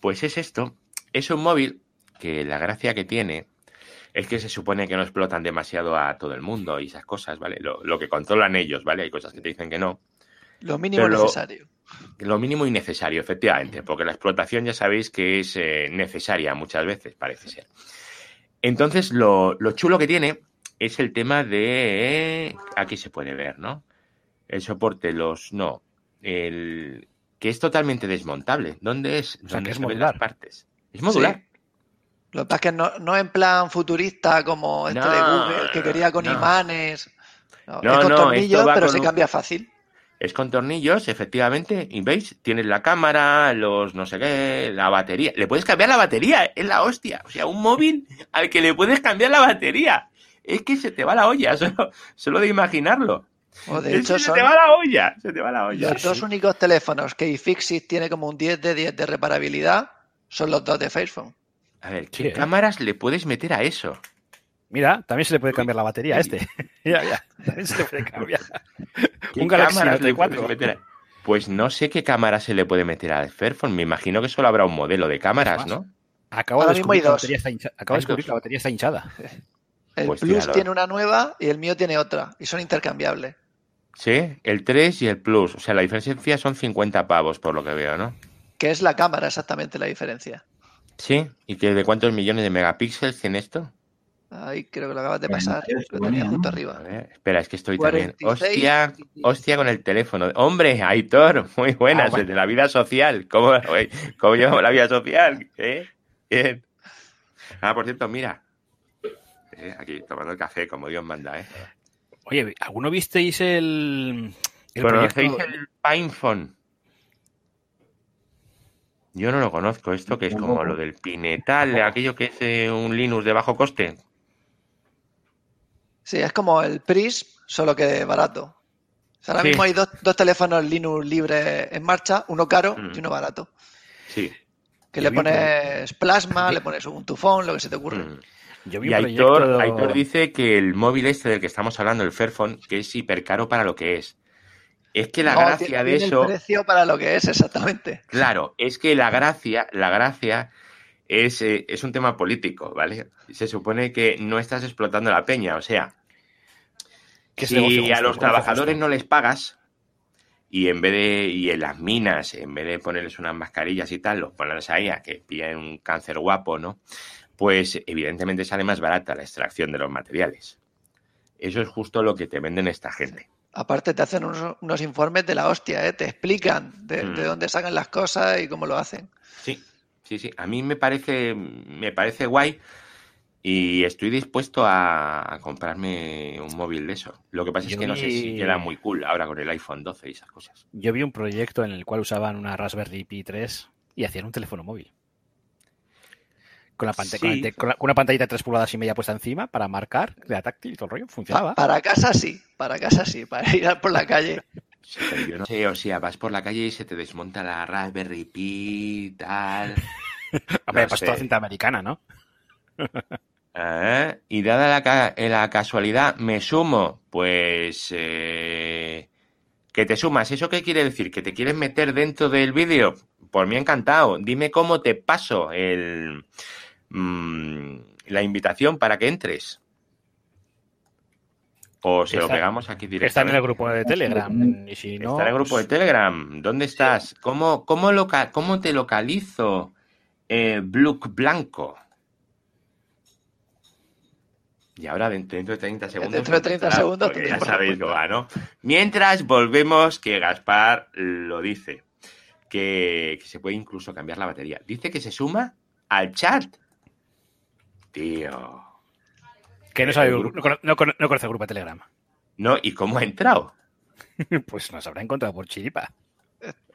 Pues es esto. Es un móvil que la gracia que tiene es que se supone que no explotan demasiado a todo el mundo y esas cosas, ¿vale? Lo, lo que controlan ellos, ¿vale? Hay cosas que te dicen que no. Lo mínimo lo- necesario. Lo mínimo y necesario, efectivamente, porque la explotación ya sabéis que es eh, necesaria muchas veces, parece ser. Entonces, lo, lo chulo que tiene es el tema de... Aquí se puede ver, ¿no? El soporte, los... No. El... Que es totalmente desmontable. ¿Dónde es? O sea, ¿Dónde que es se ven modular. las partes? Es modular. Sí. Lo que pasa es que no, no en plan futurista como este de Google, que quería con no. imanes. No, No, es con tornillos, pero con se un- cambia fácil. Es con tornillos, efectivamente, y veis, tienes la cámara, los no sé qué, la batería. Le puedes cambiar la batería, es la hostia. O sea, un móvil al que le puedes cambiar la batería. Es que se te va la olla, [laughs] solo, solo de imaginarlo. O de Es hecho, se son te va la olla, se te va la olla. los dos únicos teléfonos que iFixit tiene como un 10 de 10 de reparabilidad, son los dos de Fairphone. A ver, ¿qué Sí, ¿eh? cámaras le puedes meter a eso? Mira, también se le puede cambiar la batería a este. [laughs] ya, ya. También se le puede cambiar. ¿Qué Un Galaxy Note le puedes 4. meter a- Pues no sé qué cámara se le puede meter al Fairphone. Me imagino que solo habrá un modelo de cámaras. ¿no? Acabo Ahora de descubrir que la batería está hinchada. Acabo de descubrir la batería está hinchada. El Pues Plus tíralo. tiene una nueva y el mío tiene otra, y son intercambiables. Sí, el 3 y el Plus. O sea, la diferencia son 50 pavos, por lo que veo, ¿no? Que es la cámara exactamente la diferencia. Sí, ¿y que de cuántos millones de megapíxeles tiene esto? Ahí creo que lo acabas de pasar. Lo tenía. A arriba. ver, espera, es que estoy también. 46. Hostia, hostia con el teléfono. Hombre, Aitor, muy buenas, Ah, bueno. de la vida social. ¿Cómo, ¿Cómo llevamos la vida social? ¿Eh? Bien. Ah, por cierto, mira. Eh, aquí, tomando el café, como Dios manda, ¿eh? Oye, ¿alguno visteis el, el ¿Conocéis proyecto? el Pinephone? Yo no lo conozco, esto que es como lo del Pinetal, aquello que es eh, un Linux de bajo coste. Sí, es como el Prism, solo que barato. O sea, ahora Sí. mismo hay dos, dos teléfonos Linux libres en marcha, uno caro Mm. y uno barato. Sí. Que Yo le un pones plasma, le pones un tufón, lo que se te ocurre. Mm. Yo vi Y un Aitor, proyecto... Aitor dice que el móvil este del que estamos hablando, el Fairphone, que es hiper caro para lo que es. Es que la No, gracia tiene- de tiene eso, el precio para lo que es, exactamente. claro, es que la gracia, la gracia es, eh, es un tema político, ¿vale? Se supone que no estás explotando la peña, o sea, si a los trabajadores no les pagas y en vez de y en las minas en vez de ponerles unas mascarillas y tal los pones ahí a que pillen un cáncer guapo no pues evidentemente sale más barata la extracción de los materiales eso es justo lo que te venden esta gente Aparte te hacen unos, unos informes de la hostia, ¿eh? te explican de, Mm. de dónde sacan las cosas y cómo lo hacen. Sí, sí, sí. A mí me parece, me parece guay y estoy dispuesto a, a comprarme un móvil de eso. Lo que pasa es que no sé si queda muy cool ahora con el iPhone 12 y esas cosas. Yo vi un proyecto en el cual usaban una Raspberry Pi 3 y hacían un teléfono móvil. Con, la pantalla, Sí. con, la- una pantallita de 3 pulgadas y media puesta encima para marcar, la táctil y todo el rollo. Funcionaba. Para casa sí, para casa sí, para ir por la calle. Sí, pero yo no sé, o sea, vas por la calle y se te desmonta la Raspberry Pi, tal. [laughs] Hombre, no pues toda cinta americana, ¿no? Ah, Y dada la, ca- la casualidad, me sumo. Pues. eh, que te sumas. ¿Eso qué quiere decir? ¿Que te quieres meter dentro del vídeo? Por mí encantado. Dime cómo te paso el, mm, la invitación para que entres. O se lo pegamos aquí Está en directamente. el grupo de Telegram. Y si no, Está en el grupo de pues, Telegram. ¿Dónde estás? ¿Cómo, cómo, loca- cómo te localizo, eh, Bluk Blanco? Y ahora dentro, dentro de 30 segundos. Dentro de 30 contestará, segundos Ya sabéis cómo va, ¿no? Mientras volvemos, que Gaspar lo dice. Que, que se puede incluso cambiar la batería. Dice que se suma al chat. Tío. Que no, sabe, grupo. grupo- no, no no conoce el grupo de Telegram. No, ¿y cómo ha entrado? [laughs] Pues nos habrá encontrado por chiripa.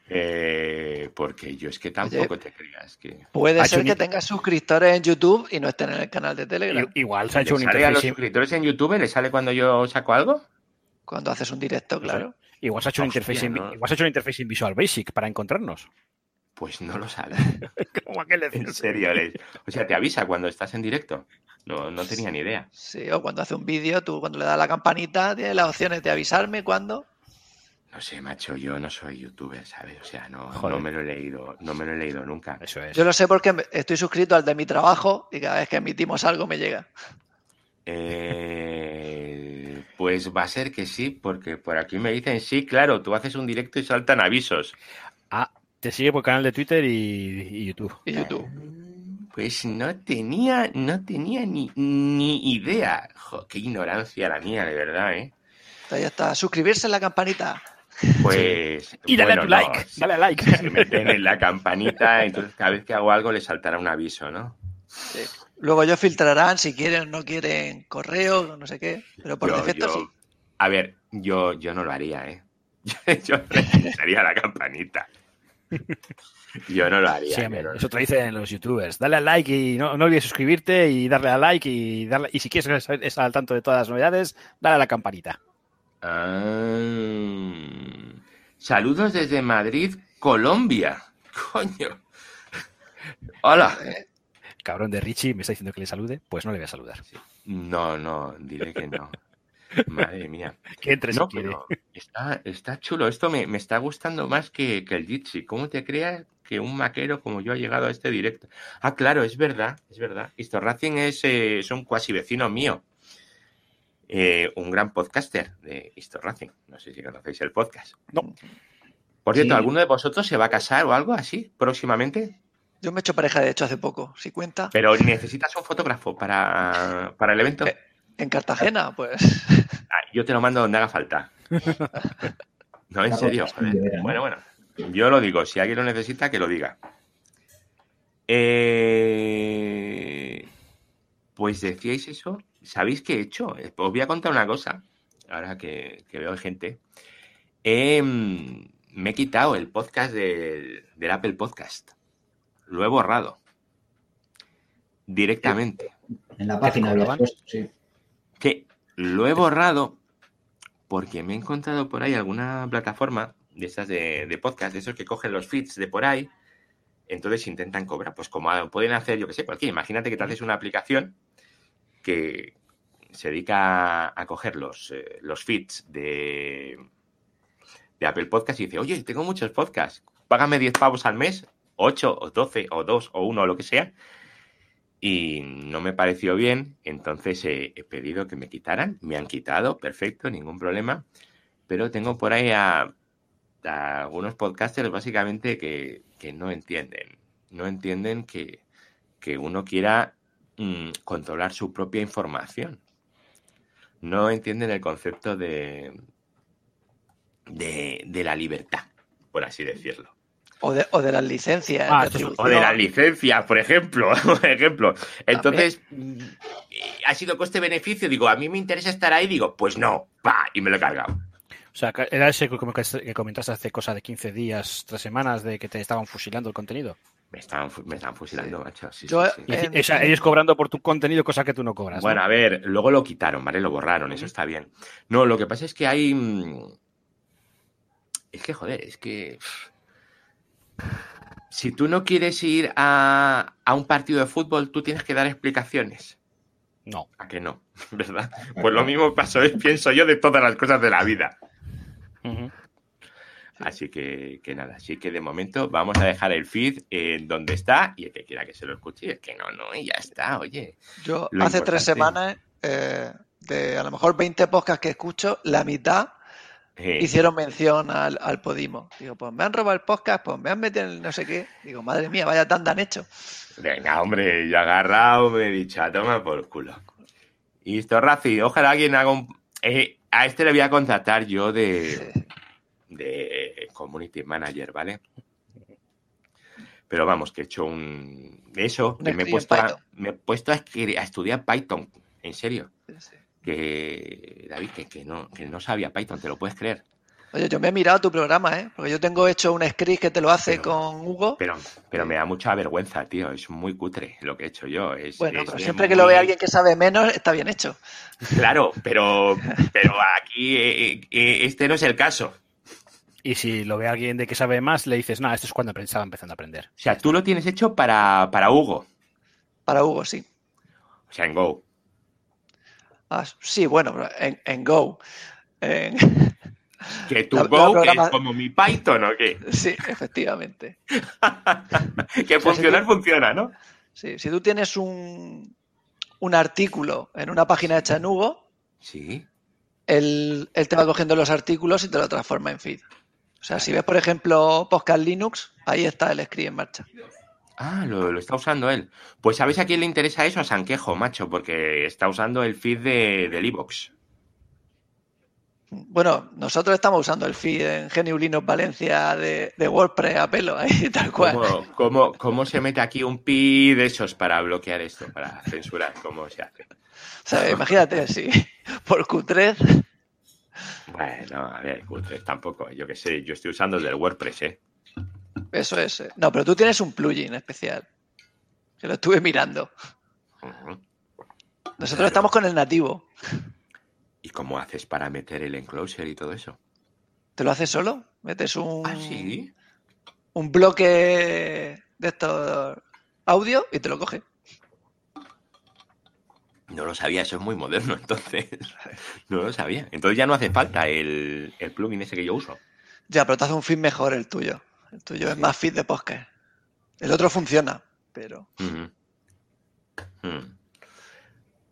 Eh, porque yo es que tampoco te creas que. Puede ser que un- tengas suscriptores en YouTube y no estén en el canal de Telegram. I- Igual se ha hecho un ¿Le sale a los interface. suscriptores en YouTube? ¿Le sale cuando yo saco algo? Cuando haces un directo, claro. Igual se ha hecho un Hostia, interface en, ¿no? igual se ha hecho un interface en Visual Basic para encontrarnos. Pues no lo sabe. [laughs] Como aquel de En serio, les- O sea, te avisa cuando estás en directo. No, no tenía ni idea. Sí, o cuando hace un vídeo, tú cuando le das la campanita tienes las opciones de avisarme cuando. No sé, macho, yo no soy youtuber, ¿sabes? O sea, no, no me lo he leído, no me lo he leído nunca. Eso es. Yo lo sé porque estoy suscrito al de mi trabajo y cada vez que emitimos algo me llega. Eh, pues va a ser que sí, porque por aquí me dicen sí, claro, tú haces un directo y saltan avisos. Ah, te sigue por canal de Twitter y, y YouTube. Y YouTube. Pues no tenía, no tenía ni, ni idea. Jo, qué ignorancia la mía, de verdad, ¿eh? Ahí está. Suscribirse en la campanita. Pues. [laughs] Y dale a tu no, like, dale a like. [laughs] Se meten en la campanita, entonces cada vez que hago algo le saltará un aviso, ¿no? Sí. Luego ellos filtrarán si quieren o no quieren correo, no sé qué. Pero por Yo- defecto yo- sí. A ver, yo, yo no lo haría, ¿eh? [laughs] Yo necesitaría la campanita. [laughs] Yo no lo haría. Sí, hombre, no lo- eso te dicen los youtubers. Dale al like y no, no olvides suscribirte y darle al like y darle, y si quieres estar al tanto de todas las novedades, dale a la campanita. Ah, saludos desde Madrid, Colombia. [laughs] Coño. Hola. Cabrón de Richie me está diciendo que le salude, pues no le voy a saludar. No, no, diré que no. Madre mía. [laughs] Que entre si No, quiere. pero está, está chulo. Esto me, me está gustando más que, que el Jitsi. ¿Cómo te creas que un maquero como yo ha llegado a este directo? Ah, claro, es verdad, es verdad. Esto Racing es, eh, es un cuasi vecino mío. Eh, un gran podcaster de Histo Racing. No sé si conocéis el podcast. No. Por cierto, Sí. ¿alguno de vosotros se va a casar o algo así próximamente? Yo me he hecho pareja de hecho hace poco, si cuenta. Pero necesitas un fotógrafo para, para el evento. Eh. En Cartagena, pues. Ah, yo te lo mando donde haga falta. [laughs] No, en serio. joder. de. Bueno, bueno. Yo lo digo. Si alguien lo necesita, que lo diga. Eh, Pues decíais eso. ¿Sabéis qué he hecho? Eh, Os voy a contar una cosa. Ahora que, que veo gente. Eh, me he quitado el podcast del, del Apple Podcast. Lo he borrado. Directamente. En la página cobraban? puesto, sí. Que lo he borrado porque me he encontrado por ahí alguna plataforma de estas de, de podcast, de esos que cogen los feeds de por ahí, entonces intentan cobrar. Pues como pueden hacer, yo que sé, cualquier. Imagínate que te haces una aplicación que se dedica a, a coger los, eh, los feeds de, de Apple Podcast y dice, oye, tengo muchos podcasts, págame 10 pavos al mes, 8 o 12 o 2 o 1 o lo que sea, y no me pareció bien, entonces he pedido que me quitaran, me han quitado, perfecto, ningún problema, pero tengo por ahí a, a algunos podcasters básicamente que, que no entienden, no entienden que, que uno quiera mm, controlar su propia información. No entienden el concepto de, de, de la libertad, por así decirlo. O de, o de las licencias. Ah, de O de las licencias, por ejemplo. [laughs] Por ejemplo. Entonces, mm, ha sido coste-beneficio. Digo, a mí me interesa estar ahí. Digo, pues no. Pa, y me lo he cargado. O sea, era ese que como que que comentaste hace cosa de 15 días, 3 semanas, de que te estaban fusilando el contenido. Me estaban, me estaban fusilando, macho. Sí, Yo, sí, sí. Y, En- o sea, ellos cobrando por tu contenido, cosa que tú no cobras. ¿no? Bueno, a ver, luego lo quitaron, ¿vale? Lo borraron, eso está bien. No, lo que pasa es que hay. mm, Es que, joder, es que. Si tú no quieres ir a, a un partido de fútbol, tú tienes que dar explicaciones. No. ¿A que no? [laughs] ¿Verdad? Pues lo mismo pasó, [laughs] pienso yo, de todas las cosas de la vida. Así que, que nada, así que de momento vamos a dejar el feed en donde está y el que quiera que se lo escuche, es que no, no, y ya está, oye. Yo hace tres semanas, eh, de a lo mejor 20 podcasts que escucho, la mitad Eh, hicieron mención al, al Podimo. Digo, pues me han robado el podcast, pues me han metido en el no sé qué. Digo, madre mía, vaya tanda han hecho. Venga, hombre, yo agarrado me he dicho, a tomar por culo. Y esto, Rafi, ojalá alguien haga un... eh, a este le voy a contratar yo de, de community manager, ¿vale? Pero vamos, que he hecho un... Eso, que me he puesto, a, me he puesto a, a estudiar Python, en serio. Sí, sí. Que, David, que, que no, que no sabía Python, ¿te lo puedes creer? Oye, yo me he mirado tu programa, ¿eh? Porque yo tengo hecho un script que te lo hace Pero- con Hugo. Pero, pero me da mucha vergüenza, tío. Es muy cutre lo que he hecho yo. Es, Bueno, es pero siempre que lo ve muy- alguien que sabe menos, está bien hecho. Claro, pero, [laughs] pero aquí eh, eh, este no es el caso. Y si lo ve alguien de que sabe más, le dices, no, esto es cuando estaba empezando a aprender. O sea, tú lo tienes hecho para, para Hugo. Para Hugo, sí. O sea, en Go. Ah, sí, bueno, en, en Go. En- [laughs] Que [laughs] tu La- Go, que es como mi Python o qué. [laughs] Sí, efectivamente. que funcionar, si tú- funciona, ¿no? Sí, si tú tienes un, un artículo en una página hecha en Hugo, Sí. él, él te va cogiendo los artículos y te lo transforma en feed. O sea, si ves, por ejemplo, Podcast Linux, ahí está el script en marcha. Ah, lo, lo está usando él. Pues ¿sabes a quién le interesa eso? A Sanquejo, macho, porque está usando el feed de, del iVoox. Bueno, nosotros estamos usando el feed en GNU Linux Valencia de, de WordPress a pelo, ahí [laughs] tal cual. ¿Cómo, cómo, cómo se mete aquí un pi de esos para bloquear esto, para censurar? ¿Cómo se hace? O sea, imagínate, si por Q3, Bueno, a ver, cutre, tampoco. Yo qué sé, yo estoy usando el del WordPress, ¿eh? Eso es. eh. No, pero tú tienes un plugin especial, que lo estuve mirando. Nosotros Claro. estamos con el nativo. ¿Y cómo haces para meter el enclosure y todo eso? ¿Te lo haces solo? Metes un, Ah, sí. un bloque de estos audio y te lo coge. No lo sabía, eso es muy moderno, [laughs] entonces. [laughs] No lo sabía. Entonces ya no hace falta el, el plugin ese que yo uso. Ya, pero te hace un feed mejor el tuyo. El tuyo es más feed de podcast. El otro funciona, pero.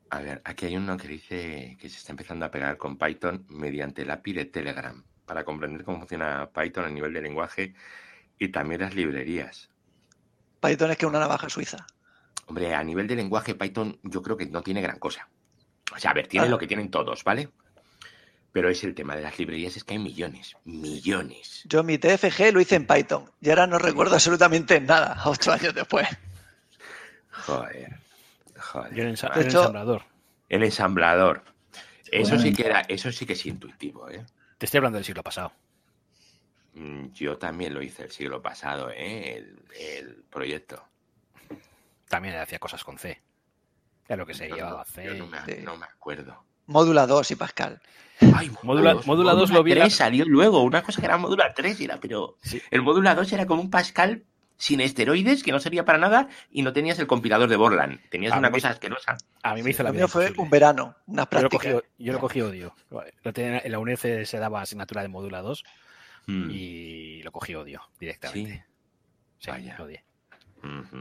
A ver, aquí hay uno que dice que se está empezando a pegar con Python mediante el API de Telegram para comprender cómo funciona Python a nivel de lenguaje y también las librerías. Python es que una navaja suiza. Hombre, a nivel de lenguaje Python yo creo que no tiene gran cosa. O sea, a ver, tiene Ah. lo que tienen todos, ¿vale? Pero es el tema de las librerías, es que hay millones, millones. Yo mi TFG lo hice en Python y ahora no recuerdo absolutamente nada, [laughs] ocho años después. Joder, joder. Yo en, hecho- ensamblador. El ensamblador. Eso sí que era, eso sí que es intuitivo, ¿eh? Te estoy hablando del siglo pasado. Mm, Yo también lo hice el siglo pasado, ¿eh? El, el proyecto. También hacía cosas con C. Era lo que se Yo llevaba no, a C. yo no me, Sí. no me acuerdo. Módula 2 y Pascal. Ay, Módula- dos, Módula dos lo vi la- 3 salió luego. Una cosa que era Módula 3 era, pero Sí. el Módula 2 era como un Pascal sin esteroides que no servía para nada y no tenías el compilador de Borland. Tenías A una mí- cosa asquerosa. A mí me hizo la Lo vida fue un verano, unas Yo lo cogí, yo lo cogí odio. Lo tenía- en la UNED se daba asignatura de Módula 2 Mm, y lo cogí odio directamente. Sí, Vaya. lo odié. ujú.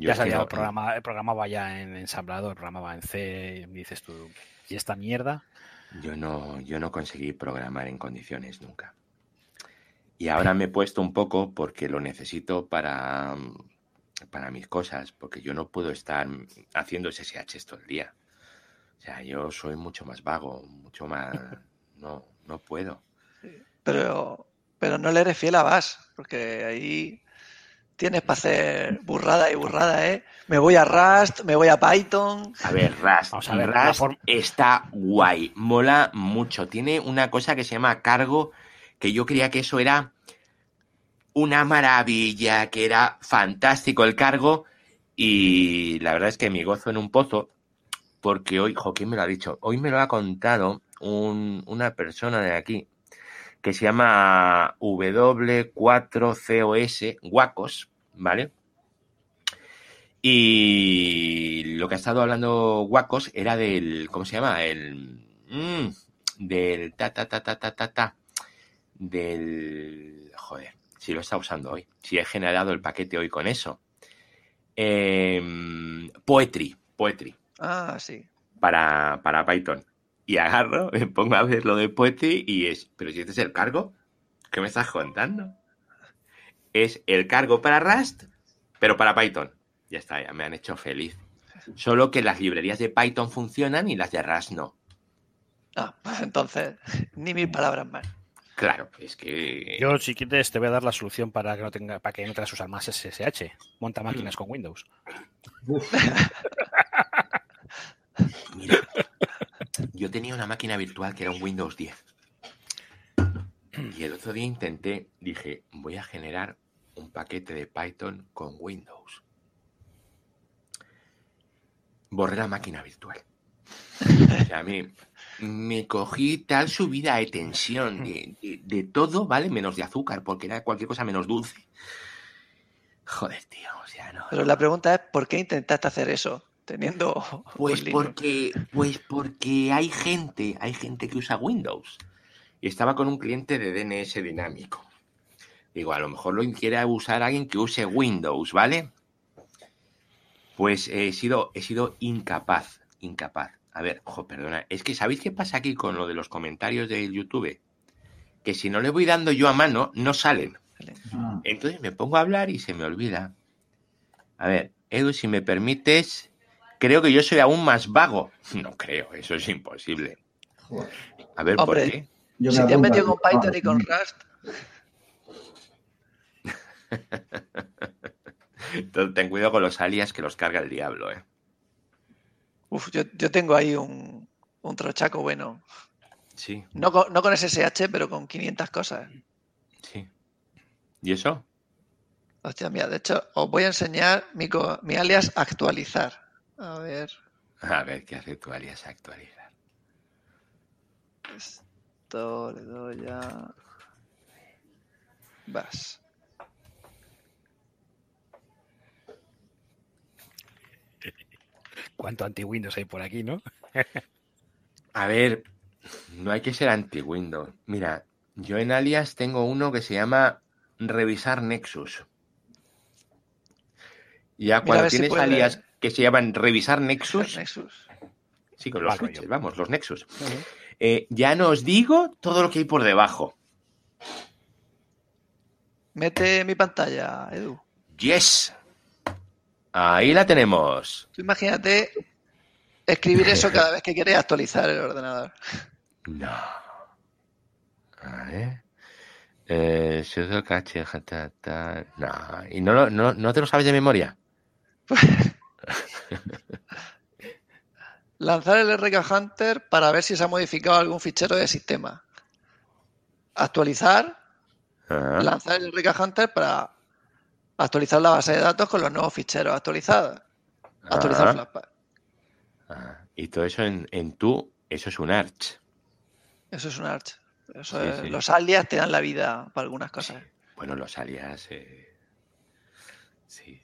Yo Ya que sabía, no- programa, programaba ya en ensamblador, programaba en C, y me dices tú, ¿y esta mierda? Yo no, yo no conseguí programar en condiciones nunca. Y ahora me he puesto un poco porque lo necesito para, para mis cosas, porque yo no puedo estar haciendo SSH todo el día. O sea, yo soy mucho más vago, mucho más... [laughs] No, no puedo. Pero pero, no le eres fiel a Bash, porque ahí tienes para hacer burrada y burrada, ¿eh? Me voy a Rust, me voy a Python. A ver, Rust, Vamos a ver, la Rust forma- está guay, mola mucho. Tiene una cosa que se llama cargo, que yo creía que eso era una maravilla, que era fantástico el cargo. Y la verdad es que me gozo en un pozo, porque hoy, jo, ¿quién me lo ha dicho? Hoy me lo ha contado un- una persona de aquí, que se llama W4COS, Guacos, ¿vale? Y lo que ha estado hablando Guacos era del, ¿cómo se llama? El, mm, del ta ta ta ta ta ta ta, del, joder, si lo está usando hoy, si he generado el paquete hoy con eso. Em, poetry, poetry Ah, sí. para, para Python. Y agarro, me pongo a ver lo de Poetry y es, pero si este es el cargo, ¿qué me estás contando? Es el cargo para Rust, pero para Python. Ya está, ya me han hecho feliz. Solo que las librerías de Python funcionan y las de Rust no. Ah, pues entonces, [laughs] ni mil palabras más. Claro, es que... Yo, si quieres, te voy a dar la solución para que no tenga, para que no tengas que usar más SSH. Monta máquinas con Windows. [laughs] Mira, yo tenía una máquina virtual que era un Windows 10. Y el otro día intenté, dije, voy a generar un paquete de Python con Windows. Borré la máquina virtual. O sea, me, me cogí tal subida de tensión de, de- de todo, ¿vale? Menos de azúcar, porque era cualquier cosa menos dulce. Joder, tío, o sea, no. Pero la pregunta es, ¿por qué intentaste hacer eso teniendo [laughs] Pues Linux? porque, pues porque hay gente, hay gente que usa Windows. Y estaba con un cliente de DNS dinámico. Digo, a lo mejor lo quiere usar alguien que use Windows, ¿vale? Pues he sido, he sido incapaz, incapaz. A ver, ojo, perdona. Es que ¿sabéis qué pasa aquí con lo de los comentarios del YouTube? Que si no le voy dando yo a mano, no salen. ah, Entonces me pongo a hablar y se me olvida. A ver, Edu, si me permites, creo que yo soy aún más vago. [laughs] No creo, eso es imposible. joder. A ver, Hombre. ¿por qué? Yo Si te has metido con Python y Ah, con sí. Rust, [laughs] Entonces, ten cuidado con los alias que los carga el diablo, ¿eh? uf, yo, yo tengo ahí un, un trochaco bueno. Sí, No con, no con SSH, pero con 500 cosas. sí. ¿Y eso? Hostia, mira, de hecho, os voy a enseñar mi, mi alias actualizar. A ver, A ver, ¿qué hace tu alias actualizar? esto le doy a... Vas. [laughs] ¿Cuánto anti-Windows hay por aquí, no? A ver, no hay que ser anti-Windows. Mira, yo en alias tengo uno que se llama revisar Nexus. Ya cuando si tienes alias que se llaman revisar Nexus, Nexus. sí, con los switches, rollo. vamos, los Nexus. Eh, ya no os digo todo lo que hay por debajo. Mete mi pantalla, Edu. Yes. Ahí la tenemos. Tú imagínate escribir eso cada vez que quieres actualizar el ordenador. No. A ver. Eh, sudo cache. No. ¿Y no, no, no te lo sabes de memoria? [laughs] Lanzar el RK Hunter para ver si se ha modificado algún fichero de sistema. Actualizar, lanzar el RK Hunter para actualizar la base de datos con los nuevos ficheros actualizados. Actualizar Flashpack. Y todo eso en, en tú, eso es un arch. Eso es un arch. Eso Sí, es- sí. Los alias te dan la vida para algunas cosas. Bueno, los alias. eh, sí.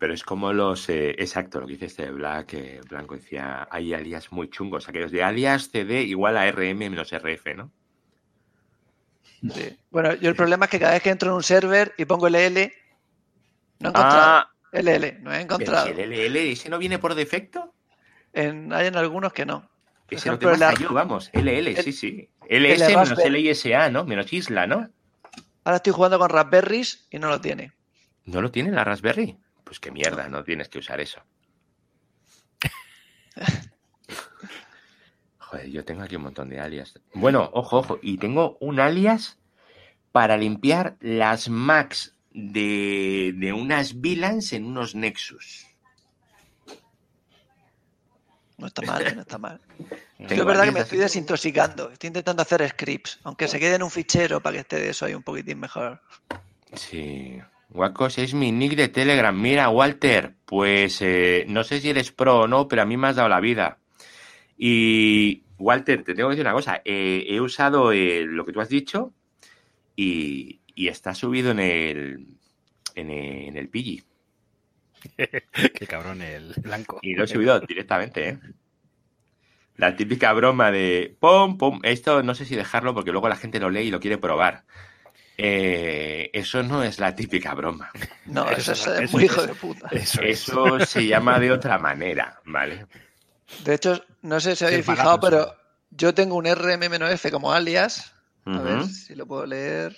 Pero es como los. eh, exacto, lo que dice este Black. eh, Blanco decía: hay alias muy chungos. Aquellos de alias CD igual a RM menos RF, ¿no? Sí. Bueno, yo el problema es que cada vez que entro en un server y pongo LL, no he encontrado. Ah, LL, no he encontrado. si el LL, ¿ese no viene por defecto? En- hay en algunos que no. Por Ese ejemplo, tengo la- yo, vamos. LL, el- sí, sí. LS el menos. LISA, ¿no? Menos Isla, ¿no? Ahora estoy jugando con Raspberries y no lo tiene. ¿No lo tiene la Raspberry? Pues qué mierda, no tienes que usar eso. [laughs] Joder, yo tengo aquí un montón de alias. Bueno, ojo, ojo. Y tengo un alias para limpiar las Macs de, de unas VLANs en unos Nexus. No está mal, no está mal. [laughs] Yo es verdad que me estoy desintoxicando. Estoy intentando hacer scripts, aunque se quede en un fichero para que esté eso ahí un poquitín mejor. Sí. Wacos es mi nick de Telegram. Mira, Walter, pues eh, no sé si eres pro o no, pero a mí me has dado la vida. Y Walter, te tengo que decir una cosa. eh, he usado eh, lo que tú has dicho y, y está subido en el en el, en el. [laughs] Qué cabrón el blanco. Y lo he subido directamente, ¿eh? La típica broma de pum, pum. Esto no sé si dejarlo porque luego la gente lo lee y lo quiere probar. Eh, eso no es la típica broma. [laughs] No, eso, Eso es, muy hijo de puta. Eso es. Eso se llama de otra manera, ¿vale? De hecho, no sé si habéis fijado, pero yo tengo un RM-F como alias. A ver si lo puedo leer.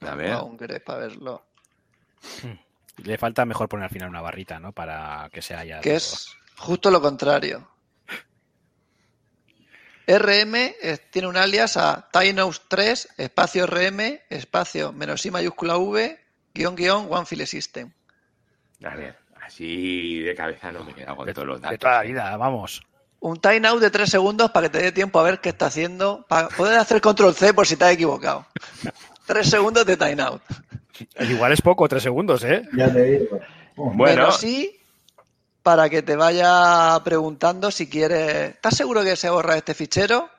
A ver. Aún queréis para verlo. Le falta mejor poner al final una barrita, ¿no? Para que sea ya. Que todo. es justo lo contrario. RM es- tiene un alias a Tynos 3, espacio RM, espacio menos I mayúscula V, guion guion One File System. A ver, así de cabeza no me queda con De, todos los de datos. toda la vida, vamos. Un timeout de 3 segundos para que te dé tiempo a ver qué está haciendo. Para poder hacer control C por si te has equivocado. 3 segundos de timeout. Igual es poco, tres segundos, ¿eh? Ya te digo. Bueno. Pero sí para que te vaya preguntando si quieres. ¿Estás seguro que se borra este fichero?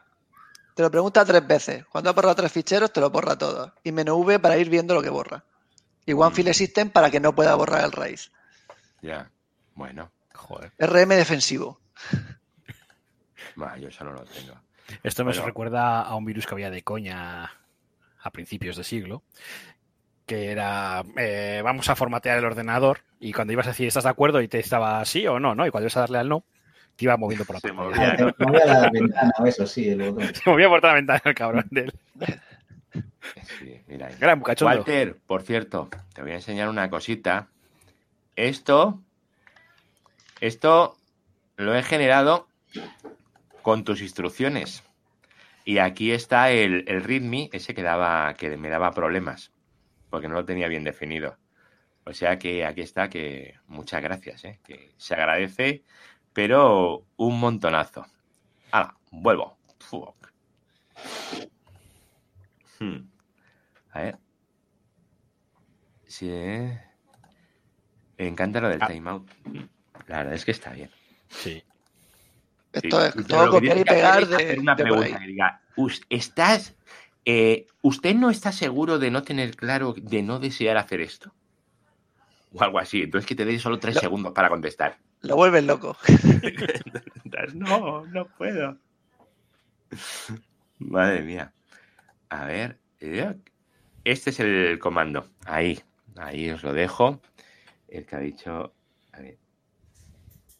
Te lo pregunta tres veces. Cuando has borrado tres ficheros, te lo borra todo. Y menú V para ir viendo lo que borra. Y One File System para que no pueda borrar el raíz. Ya. Bueno, Joder. RM defensivo. [laughs] yo eso no lo tengo. Esto me Bueno. recuerda a un virus que había de coña a principios de siglo, que era, eh, vamos a formatear el ordenador y cuando ibas a decir, ¿estás de acuerdo? Y te estaba sí o no, ¿no? Y cuando ibas a darle al no, te iba moviendo por la Se pantalla. Ah, te movía la ventana eso, sí, el botón. [laughs] Se movía por toda la ventana el cabrón del Sí, mira gran. Walter, por cierto, te voy a enseñar una cosita. Esto, esto lo he generado con tus instrucciones. Y aquí está el, el readme, ese que, daba, que me daba problemas, porque no lo tenía bien definido. O sea que aquí está, que muchas gracias, ¿eh? que se agradece, pero un montonazo. ¡Hala! Vuelvo. Fuck. Hmm. A ver. Sí, ¿eh? Me encanta lo del Ah. timeout. La verdad es que está bien. Sí. Esto Sí. es Pero todo copiar y hacer pegar es de, hacer una de pregunta que diga, "Us- ¿estás, eh, ¿usted no está seguro de no tener claro, de no desear hacer esto? O algo así. Entonces que te dé solo tres Lo- segundos para contestar. Lo vuelves loco. [laughs] no, no puedo. Madre mía. A ver. eh, Este es el comando. Ahí. Ahí os lo dejo. El que ha dicho. A ver.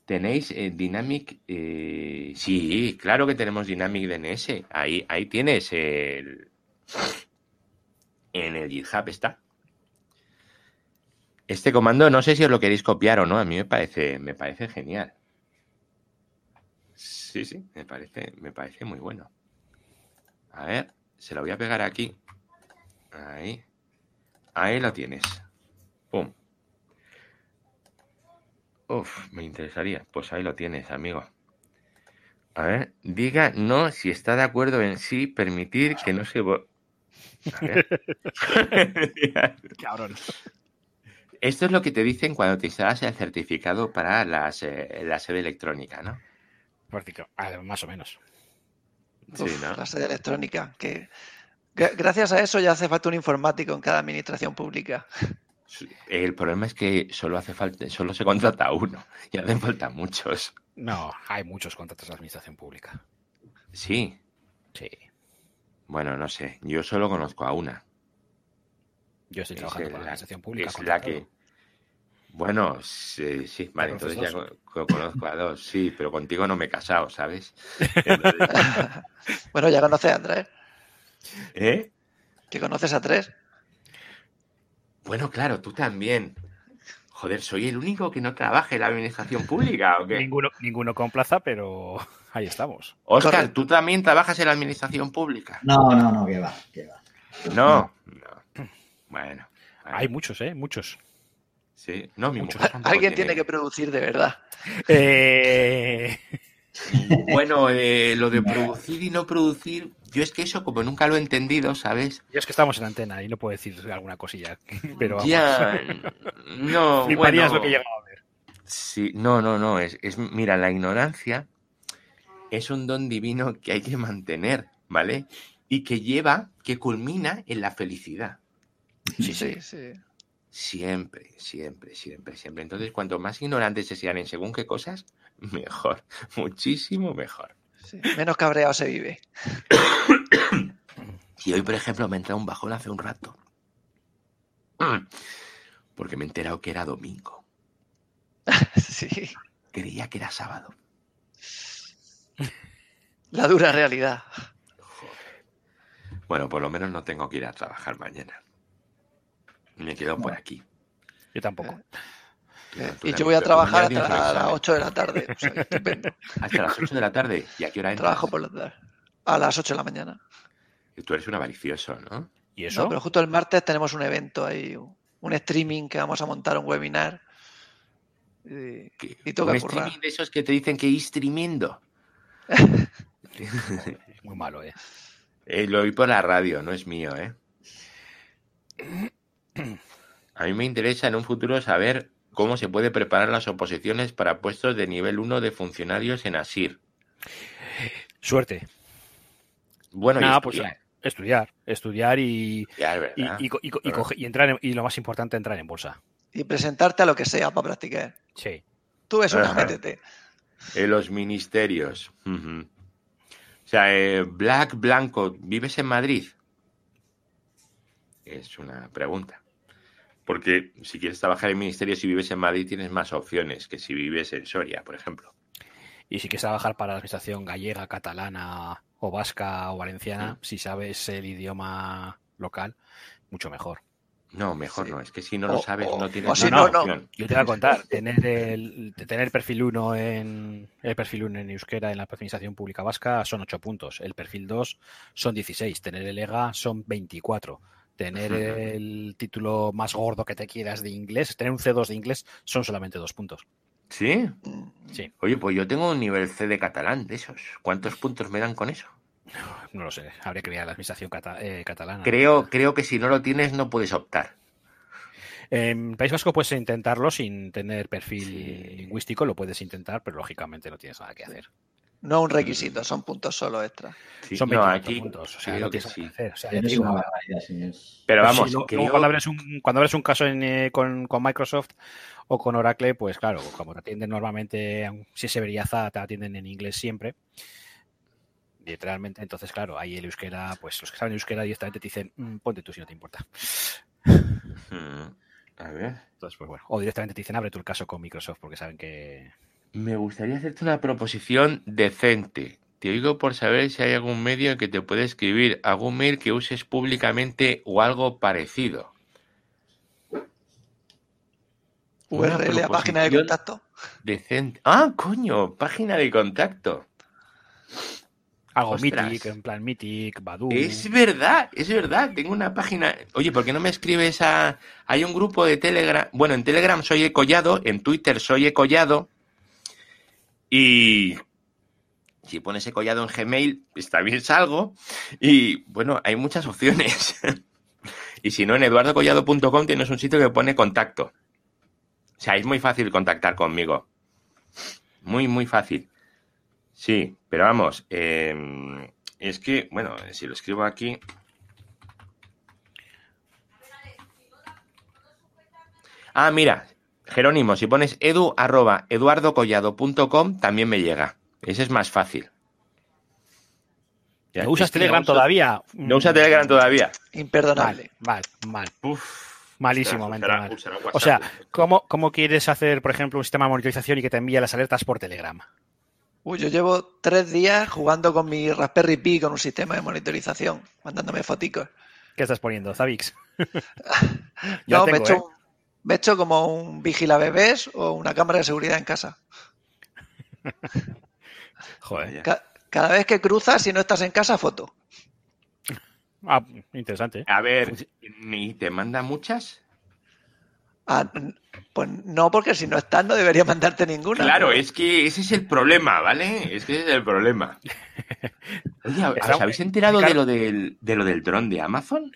¿Tenéis eh, Dynamic? eh, sí, claro que tenemos Dynamic DNS. Ahí, ahí tienes el. En el GitHub está. Este comando no sé si os lo queréis copiar o no. A mí me parece, me parece genial. Sí, sí, me parece, me parece muy bueno. A ver, se lo voy a pegar aquí. Ahí. Ahí lo tienes. Pum. Uf, me interesaría. Pues ahí lo tienes, amigo. A ver, diga no si está de acuerdo en sí permitir que no se... [laughs] Cabrón. Esto es lo que te dicen cuando te instalas el certificado para las, eh, la sede electrónica, ¿no? Práctico. Ah, más o menos. Sí, ¿no? La sede electrónica. Que gra- gracias a eso ya hace falta un informático en cada administración pública. El problema es que solo hace falta, solo se contrata uno y hacen falta muchos. No, hay muchos contratos de administración pública. Sí, Sí. Bueno, no sé, yo solo conozco a una. Yo estoy Es trabajando la- con la administración pública. es la que. Bueno, sí, sí, vale, ¿Conoces entonces ya conozco a dos, sí, pero contigo no me he casado, ¿sabes? [laughs] Bueno, ya conoces a tres. ¿Eh? Que conoces a tres. Bueno, claro, tú también. Joder, ¿soy el único que no trabaja en la administración pública o qué? [laughs] Ninguno, ninguno con plaza, pero [laughs] ahí estamos. Oscar, Correcto. ¿tú también trabajas en la administración pública? No, no, no, que va, que va. No. no. Bueno. bueno, Hay muchos, ¿eh? Muchos. Sí. No, mi muchos. Alguien tiene que producir de verdad. [laughs] Eh, Bueno, eh, lo de producir y no producir, yo es que eso como nunca lo he entendido, ¿sabes? yo es que estamos en antena y no puedo decir alguna cosilla. [laughs] Pero vamos, Ya, [laughs] no, bueno, lo que llegaba a ver. Sí, no, no, no, es, es, mira, la ignorancia es un don divino que hay que mantener, ¿vale? Y que lleva, que culmina en la felicidad. Sí, sí. sí. Siempre, siempre, siempre, siempre. Entonces, cuanto más ignorantes se sean en según qué cosas, mejor, [laughs] muchísimo mejor. Sí. Menos cabreado se vive. [coughs] Y hoy, por ejemplo, me ha entrado un bajón hace un rato. [coughs] Porque me he enterado que era domingo. [laughs] Sí. Creía que era sábado. [laughs] La dura realidad. Bueno, por lo menos no tengo que ir a trabajar mañana. Me quedo por aquí. Yo tampoco. Eh, y yo voy a trabajar hasta las examen. 8 de la tarde. O sea, [laughs] estupendo. Hasta las 8 de la tarde. ¿Y a qué hora entras? Trabajo por la tarde. A las 8 de la mañana. Tú eres un avaricioso, ¿no? ¿Y eso? No, pero justo el martes tenemos un evento ahí, un streaming que vamos a montar, un webinar. Y, Que- Y toca un currar. streaming de esos que te dicen que ir streamiendo. Es [laughs] muy malo, ¿eh? Eh, lo oí por la radio, no es mío, ¿eh? [clears throat] A mí me interesa en un futuro saber cómo se puede preparar las oposiciones para puestos de nivel 1 de funcionarios en ASIR. Suerte. Bueno, y Nada, pues estudiar. estudiar. Estudiar y, Ya, es y, verdad. y, co- y co- y coge- y entrar en- y lo más importante, entrar en bolsa. y presentarte a lo que sea para practicar. Sí. Tú ves una, [laughs] Ajá. métete. En los ministerios. O sea, eh, Black Blanco, ¿vives en Madrid? Es una pregunta. Porque si quieres trabajar en ministerios y vives en Madrid tienes más opciones que si vives en Soria, por ejemplo. Y si quieres trabajar para la administración gallega, catalana o vasca o valenciana, si sabes el idioma local, mucho mejor. No, mejor Sí. no. Es que si no lo O- sabes o- no o tienes si ninguna no, no. opción. Yo te voy a contar, tener el tener perfil 1 en el perfil 1 en euskera en la administración pública vasca son 8 puntos, el perfil 2 son 16, tener el EGA son 24, tener el título más gordo que te quieras de inglés, tener un C2 de inglés son solamente 2 puntos. ¿Sí? Sí, Oye, pues yo tengo un nivel C de catalán de esos. ¿Cuántos puntos me dan con eso? [laughs] no lo sé, habría que mirar la administración cata- eh, catalana. Creo, creo que si no lo tienes no puedes optar. En País Vasco puedes intentarlo sin tener perfil Sí. lingüístico, lo puedes intentar, pero lógicamente no tienes nada que hacer. No un requisito, son puntos solo extra. Sí, Son no, 24 aquí puntos, o sea, que tienes sí. nada que hacer. O sea, ya Pero te es digo, una barbaridad, sí, es- Pero Pues vamos, yo- cuando, abres un, cuando abres un caso en, eh, con, con Microsoft o con Oracle, pues claro, como te atienden normalmente, si es Severiaza, te atienden en inglés siempre. Literalmente, entonces, claro, ahí el euskera, pues los que saben euskera directamente te dicen, "Mm, ponte tú si no te importa. Mm, A ver. Entonces, pues bueno, o directamente te dicen, abre tú el caso con Microsoft porque saben que. Me gustaría hacerte una proposición decente. Te oigo por saber si hay algún medio en que te pueda escribir algún mail que uses públicamente o algo parecido. Una URL a página de proposición contacto. Decente. Ah, coño, página de contacto. Ostras. Mythic, en plan Mythic, Badu. Es verdad, es verdad. Tengo una página. Oye, ¿por qué no me escribes a. Hay un grupo de Telegram. Bueno, en Telegram soy Ecollado, en Twitter soy Ecollado. Y. Si pones Ecollado en Gmail, pues también salgo. Y bueno, hay muchas opciones. [laughs] y si no, en eduardocollado.com tienes un sitio que pone contacto. O sea, es muy fácil contactar conmigo. Muy, muy fácil. Sí, pero vamos, eh, es que, bueno, si lo escribo aquí. Ah, mira, Jerónimo, si pones edu arroba eduardocollado.com también me llega. Ese es más fácil. Ya, ¿No usas es que Telegram uso- todavía? No usa Telegram todavía. Imperdonable. Mal, mal, mal. Uf. Usará- mal. usará O sea, ¿cómo, ¿cómo quieres hacer, por ejemplo, un sistema de monitorización y que te envíe las alertas por Telegram? Uy, yo llevo tres días jugando con mi Raspberry Pi con un sistema de monitorización, mandándome foticos. ¿Qué estás poniendo, Zavix? [laughs] No, me he hecho ¿eh? Me he hecho como un vigila bebés o una cámara de seguridad en casa. [laughs] Joder. Ca- cada vez que cruzas, si no estás en casa, foto. Ah, interesante. ¿eh? A ver, ¿y te manda muchas? Ah, pues no, porque si no estás, no debería mandarte ninguna. Claro, es que ese es el problema, ¿vale? Es que ese es el problema. [laughs] Oye, ¿os habéis enterado de lo del, de lo del dron de Amazon?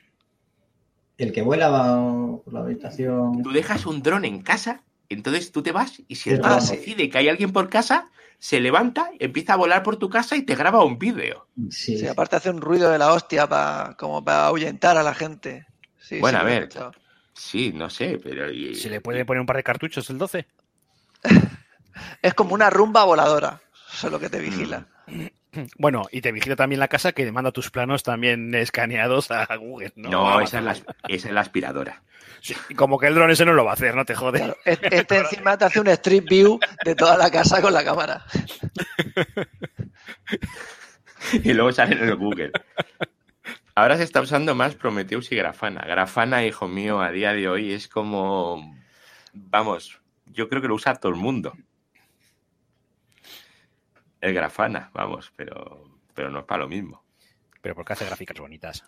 El que vuela va por la habitación. Tú dejas un dron en casa, entonces tú te vas y si el dron sí. decide que hay alguien por casa, se levanta, empieza a volar por tu casa y te graba un vídeo. Sí, Sí, aparte hace un ruido de la hostia para como para ahuyentar a la gente. Sí, Bueno, sí, a ver. Sí, no sé, pero... y- ¿Se le puede poner un par de cartuchos el 12? [laughs] Es como una rumba voladora. Eso es lo que te vigila. [clears throat] Bueno, y te vigila también la casa que manda tus planos también escaneados a Google, ¿no? No, esa es, la, Amazon. esa es la aspiradora. Sí, como que el dron ese no lo va a hacer, no te jode. Claro, este este encima te hace un street view de toda la casa con la cámara. [laughs] y luego sale en el Google. Ahora se está usando más Prometheus y Grafana. Grafana, hijo mío, a día de hoy es como... Vamos, yo creo que lo usa todo el mundo. El Grafana, vamos, pero, pero no es para lo mismo. Pero porque hace gráficas bonitas.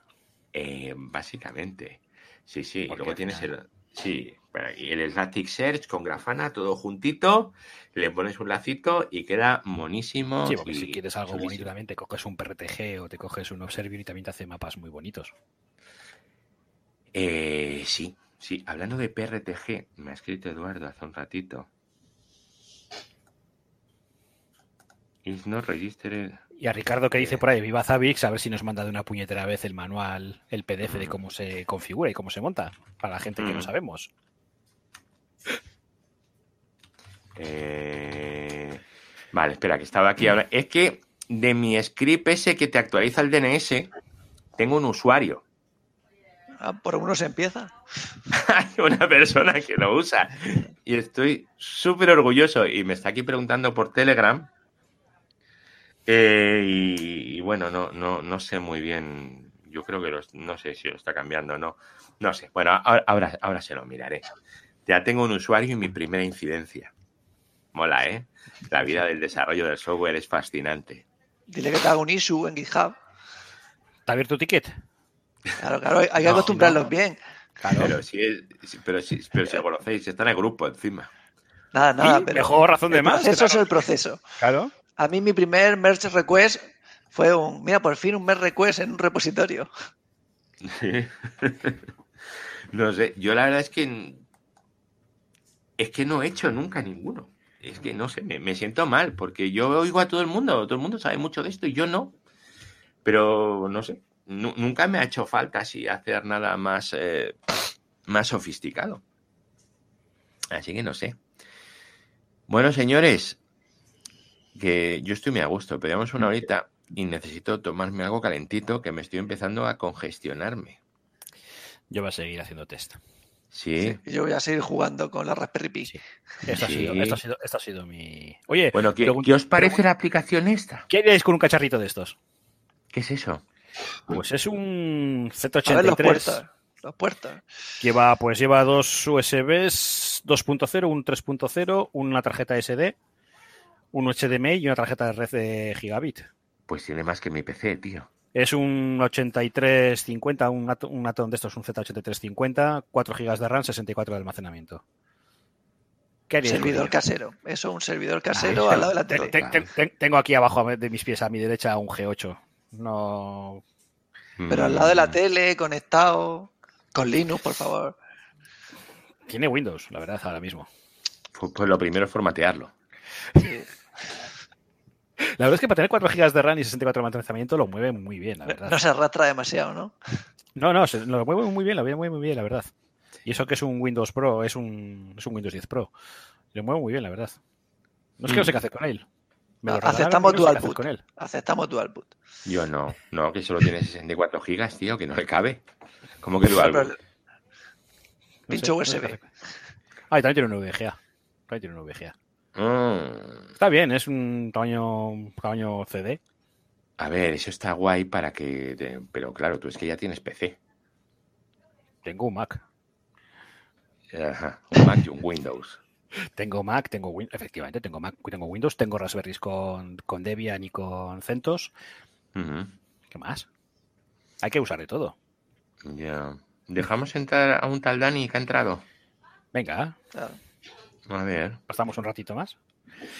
Eh, básicamente. Sí, sí. Porque Luego tienes el... Sí, y el Elasticsearch con Grafana, todo juntito, le pones un lacito y queda monísimo. Sí, porque y si quieres algo bonito también te coges un PRTG o te coges un Observer y también te hace mapas muy bonitos. Eh, sí, sí. Hablando de PRTG, me ha escrito Eduardo hace un ratito. Is not registered. Y a Ricardo que dice por ahí, viva Zavix, a ver si nos manda de una puñetera vez el manual, el PDF de cómo se configura y cómo se monta, para la gente que no Mm. sabemos. Eh, Vale, espera, que estaba aquí ahora. Es que de mi script ese que te actualiza el DNS, tengo un usuario. Ah, por uno se empieza. [laughs] Hay una persona que lo usa. Y estoy súper orgulloso. Y me está aquí preguntando por Telegram. Eh, y, y bueno, no, no, no sé muy bien. Yo creo que los- no sé si lo está cambiando o no. No sé. Bueno, ahora, ahora, ahora se lo miraré. Ya tengo un usuario y mi primera incidencia. Mola, ¿eh? La vida del desarrollo del software es fascinante. Dile que te haga un issue en GitHub. ¿Está abierto tu ticket? Claro, claro, hay que No, acostumbrarlos no. bien. Claro. Pero si, es, pero si, pero si lo conocéis, está en el grupo encima. Nada, nada, Sí, pero. mejor razón de más. proceso es el proceso. Claro. A mí mi primer merge request fue un, mira, por fin un merge request en un repositorio. No sé, yo la verdad es que es que no he hecho nunca ninguno. Es que no sé, me, siento mal porque yo oigo a todo el mundo, todo el mundo sabe mucho de esto y yo no. Pero no sé, nu- nunca me ha hecho falta así hacer nada más, eh, más sofisticado. Así que no sé. Bueno, señores, que yo estoy muy a gusto, pedíamos una horita y necesito tomarme algo calentito que me estoy empezando a congestionarme. Yo voy a seguir haciendo test. Sí. Yo voy a seguir jugando con la Raspberry Pi. Sí. Esto, ha Sí. sido, esto, ha sido, esto ha sido mi. Oye, Bueno, ¿qué, pregun- ¿qué os parece la aplicación esta? ¿qué haríais con un cacharrito de estos? ¿Qué es eso? Pues es un A ver los Z83. puertos. Los puertos. Lleva, pues lleva dos USBs 2.0, un 3.0, una tarjeta SD, un HDMI y una tarjeta de red de gigabit. Pues tiene más que mi PC, tío. Es un 8350, un, Atom- un Atom de estos, un Z8350, 4 GB de RAM, 64 de almacenamiento. ¿Qué haríais con Servidor casero. Eso, un servidor casero eso. al lado de la Te- tele. te- te- te- tengo aquí abajo de mis pies a mi derecha un G8. No. Pero al lado de la Mm, tele, conectado. Con Linux, por favor. Tiene Windows, la verdad, ahora mismo. Pues, pues lo primero es formatearlo. Sí. La verdad es que para tener 4 GB de RAM y 64 de almacenamiento lo mueve muy bien, la verdad. No se arrastra demasiado, ¿no? No, no, se- lo mueve muy bien, lo mueve muy bien, la verdad. Y eso que es un Windows Pro, es un, es un Windows 10 Pro. Lo mueve muy bien, la verdad. No es que no sé qué hacer con él. Me lo Aceptamos no hacer boot. con él. Aceptamos dual boot. Yo no, no, que solo tiene 64 gigas, tío, que no le cabe. ¿Cómo que [laughs] dual Pero- boot? No Pincho sé, no sé USB. hacer. Ah, y también tiene un VGA. También tiene un VGA. Mm, Está bien, es un tamaño, tamaño CD. A ver, eso está guay para que... te- Pero claro, tú es que ya tienes PC. Tengo un Mac. Ajá, un Mac y un Windows. [laughs] Tengo Mac, tengo Win- efectivamente, tengo Mac, tengo Windows, tengo Raspberries con, con Debian y con CentOS. ¿Qué más? Hay que usar de todo. Ya. ¿Dejamos entrar a un tal Dani que ha entrado? Venga, Claro. A ver. pasamos un ratito más.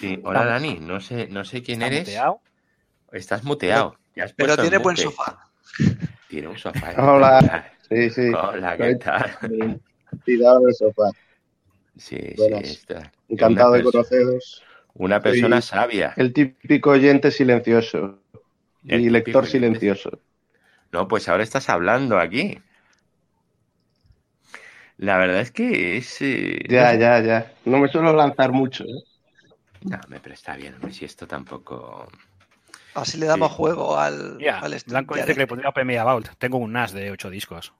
Sí, hola Dani, no sé, no sé quién eres. muteado. Estás muteado. Pero tiene buen sofá. Tiene un sofá. Hola. [laughs] Sí, sí. Hola, ¿qué tal? Tirado en el sofá. Sí, sí, está. Encantado de conoceros. Una persona Soy- sabia. El típico oyente silencioso. El y lector silencioso. No, pues ahora estás hablando aquí. La verdad es que es. eh, Ya, no ya, ya. No me suelo lanzar mucho. ¿eh? No, me pero está bien, hombre, si esto tampoco. Así le damos Sí. juego al, Ya, al stream. Blanco dice que le pondría PMA Vault. Tengo un NAS de 8 discos.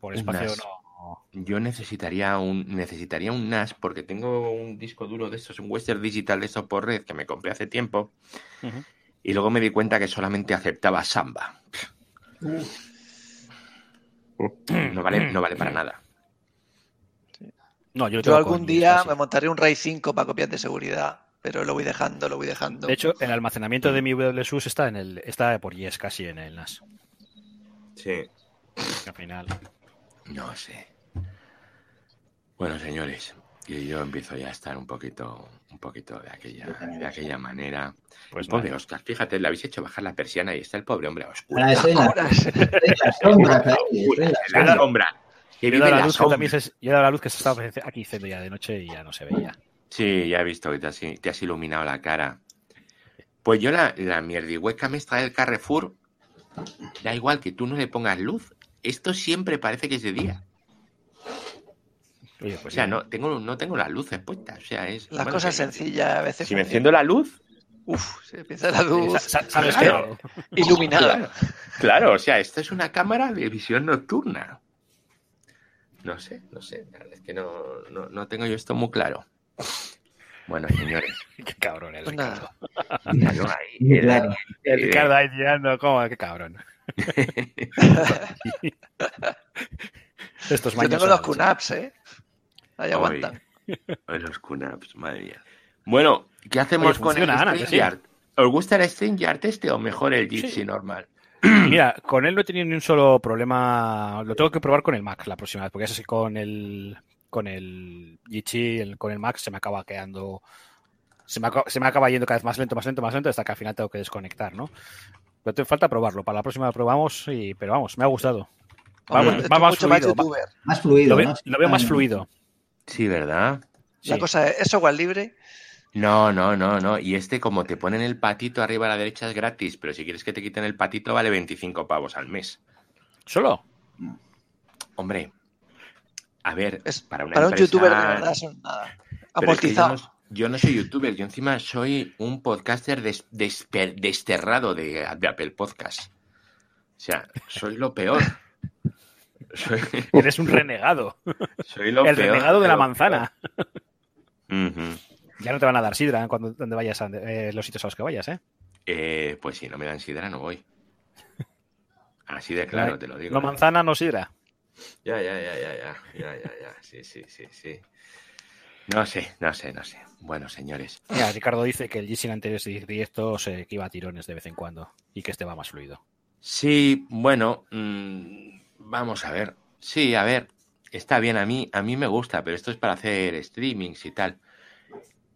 Por espacio no. Yo necesitaría un, necesitaría un NAS porque tengo un disco duro de estos, un Western Digital de estos por red que me compré hace tiempo y luego me di cuenta que solamente aceptaba Samba. No vale, no vale para nada. No, yo, Yo algún día me montaré un RAID 5 para copias de seguridad, pero lo voy dejando, lo voy dejando. De hecho, el almacenamiento de mi WSUS está en el está por Yes casi en el NAS. Sí. Al final. No sé. Bueno, señores, yo, yo empiezo ya a estar un poquito, un poquito de aquella, de aquella manera. Pues pobre. Oscar, fíjate, le habéis hecho bajar la persiana y está el pobre hombre a [laughs] en la- En la sombras. sombra. Que Yo he dado la la luz que también se, yo he dado la luz que se estaba aquí haciendo ya de noche y ya no se veía. Sí, ya he visto que te has, te has iluminado la cara. Pues yo la, la mierdihueca me está del Carrefour. Da igual que tú no le pongas luz. Esto siempre parece que es de día. Oye, O pues sea, sí. no tengo, no tengo las luces puestas. O sea, es. Las bueno, cosas que- sencillas a veces. Si me enciendo la luz, Uf, se empieza la luz iluminada. Claro, claro, o sea, esto es una cámara de visión nocturna. No sé, no sé, la verdad es que no, no, no tengo yo esto muy claro. Bueno, señores, [laughs] Qué cabrón el Pues Ricardo. [laughs] ahí, Ricardo ahí tirando, ¿cómo? Qué cabrón. [laughs] Estos Yo tengo los. QNAPs, ¿eh? Ahí aguantan. Los QNAPs, madre mía. Bueno, ¿qué hacemos Oye, con el funciona, Ana? ¿Os gusta el StreamYard este o mejor el Jitsi Sí. normal? [clears throat] Mira, con él no he tenido ni un solo problema. Lo tengo que probar con el Mac la próxima vez, porque es así con el con el el- con el Mac se me acaba quedando se me, acaba, se me acaba yendo cada vez más lento, más lento, más lento, hasta que al final tengo que desconectar, ¿no? Pero te falta probarlo. Para la próxima lo probamos, y, pero vamos, me ha gustado. Va, Hombre, va más mucho más fluido. Más fluido, lo, veo, ¿no? lo veo más Ah, fluido. Sí, ¿verdad? La Sí. cosa es, ¿es software libre? No, no, no, no. Y este, como te ponen el patito arriba a la derecha, es gratis, pero si quieres que te quiten el patito, vale 25 pavos al mes. ¿Solo? Hombre, a ver, Es, para una para un youtuber de verdad eso es nada. Pero es que yo, no, yo no soy youtuber, yo encima soy un podcaster des- desper- desterrado de, de Apple Podcast. O sea, soy lo peor. [laughs] Soy, Eres un renegado. soy lo el peor renegado de la manzana. Ya no te van a dar sidra ¿eh? cuando donde vayas a eh, los sitios a los que vayas, ¿eh? Eh, pues si no me dan sidra, no voy. [laughs] Así de claro, te lo digo. No manzana, no sidra. Ya, ya, ya, ya, ya, ya, ya, ya, sí, sí, sí, sí. No sé, no sé, no sé. Bueno, señores. Mira, Ricardo dice que el G-Sin anteriores directos eh, que iba a tirones de vez en cuando y que este va más fluido. Sí, bueno, mm, vamos a ver. Sí, a ver, está bien, a mí, a mí me gusta, pero esto es para hacer streamings y tal.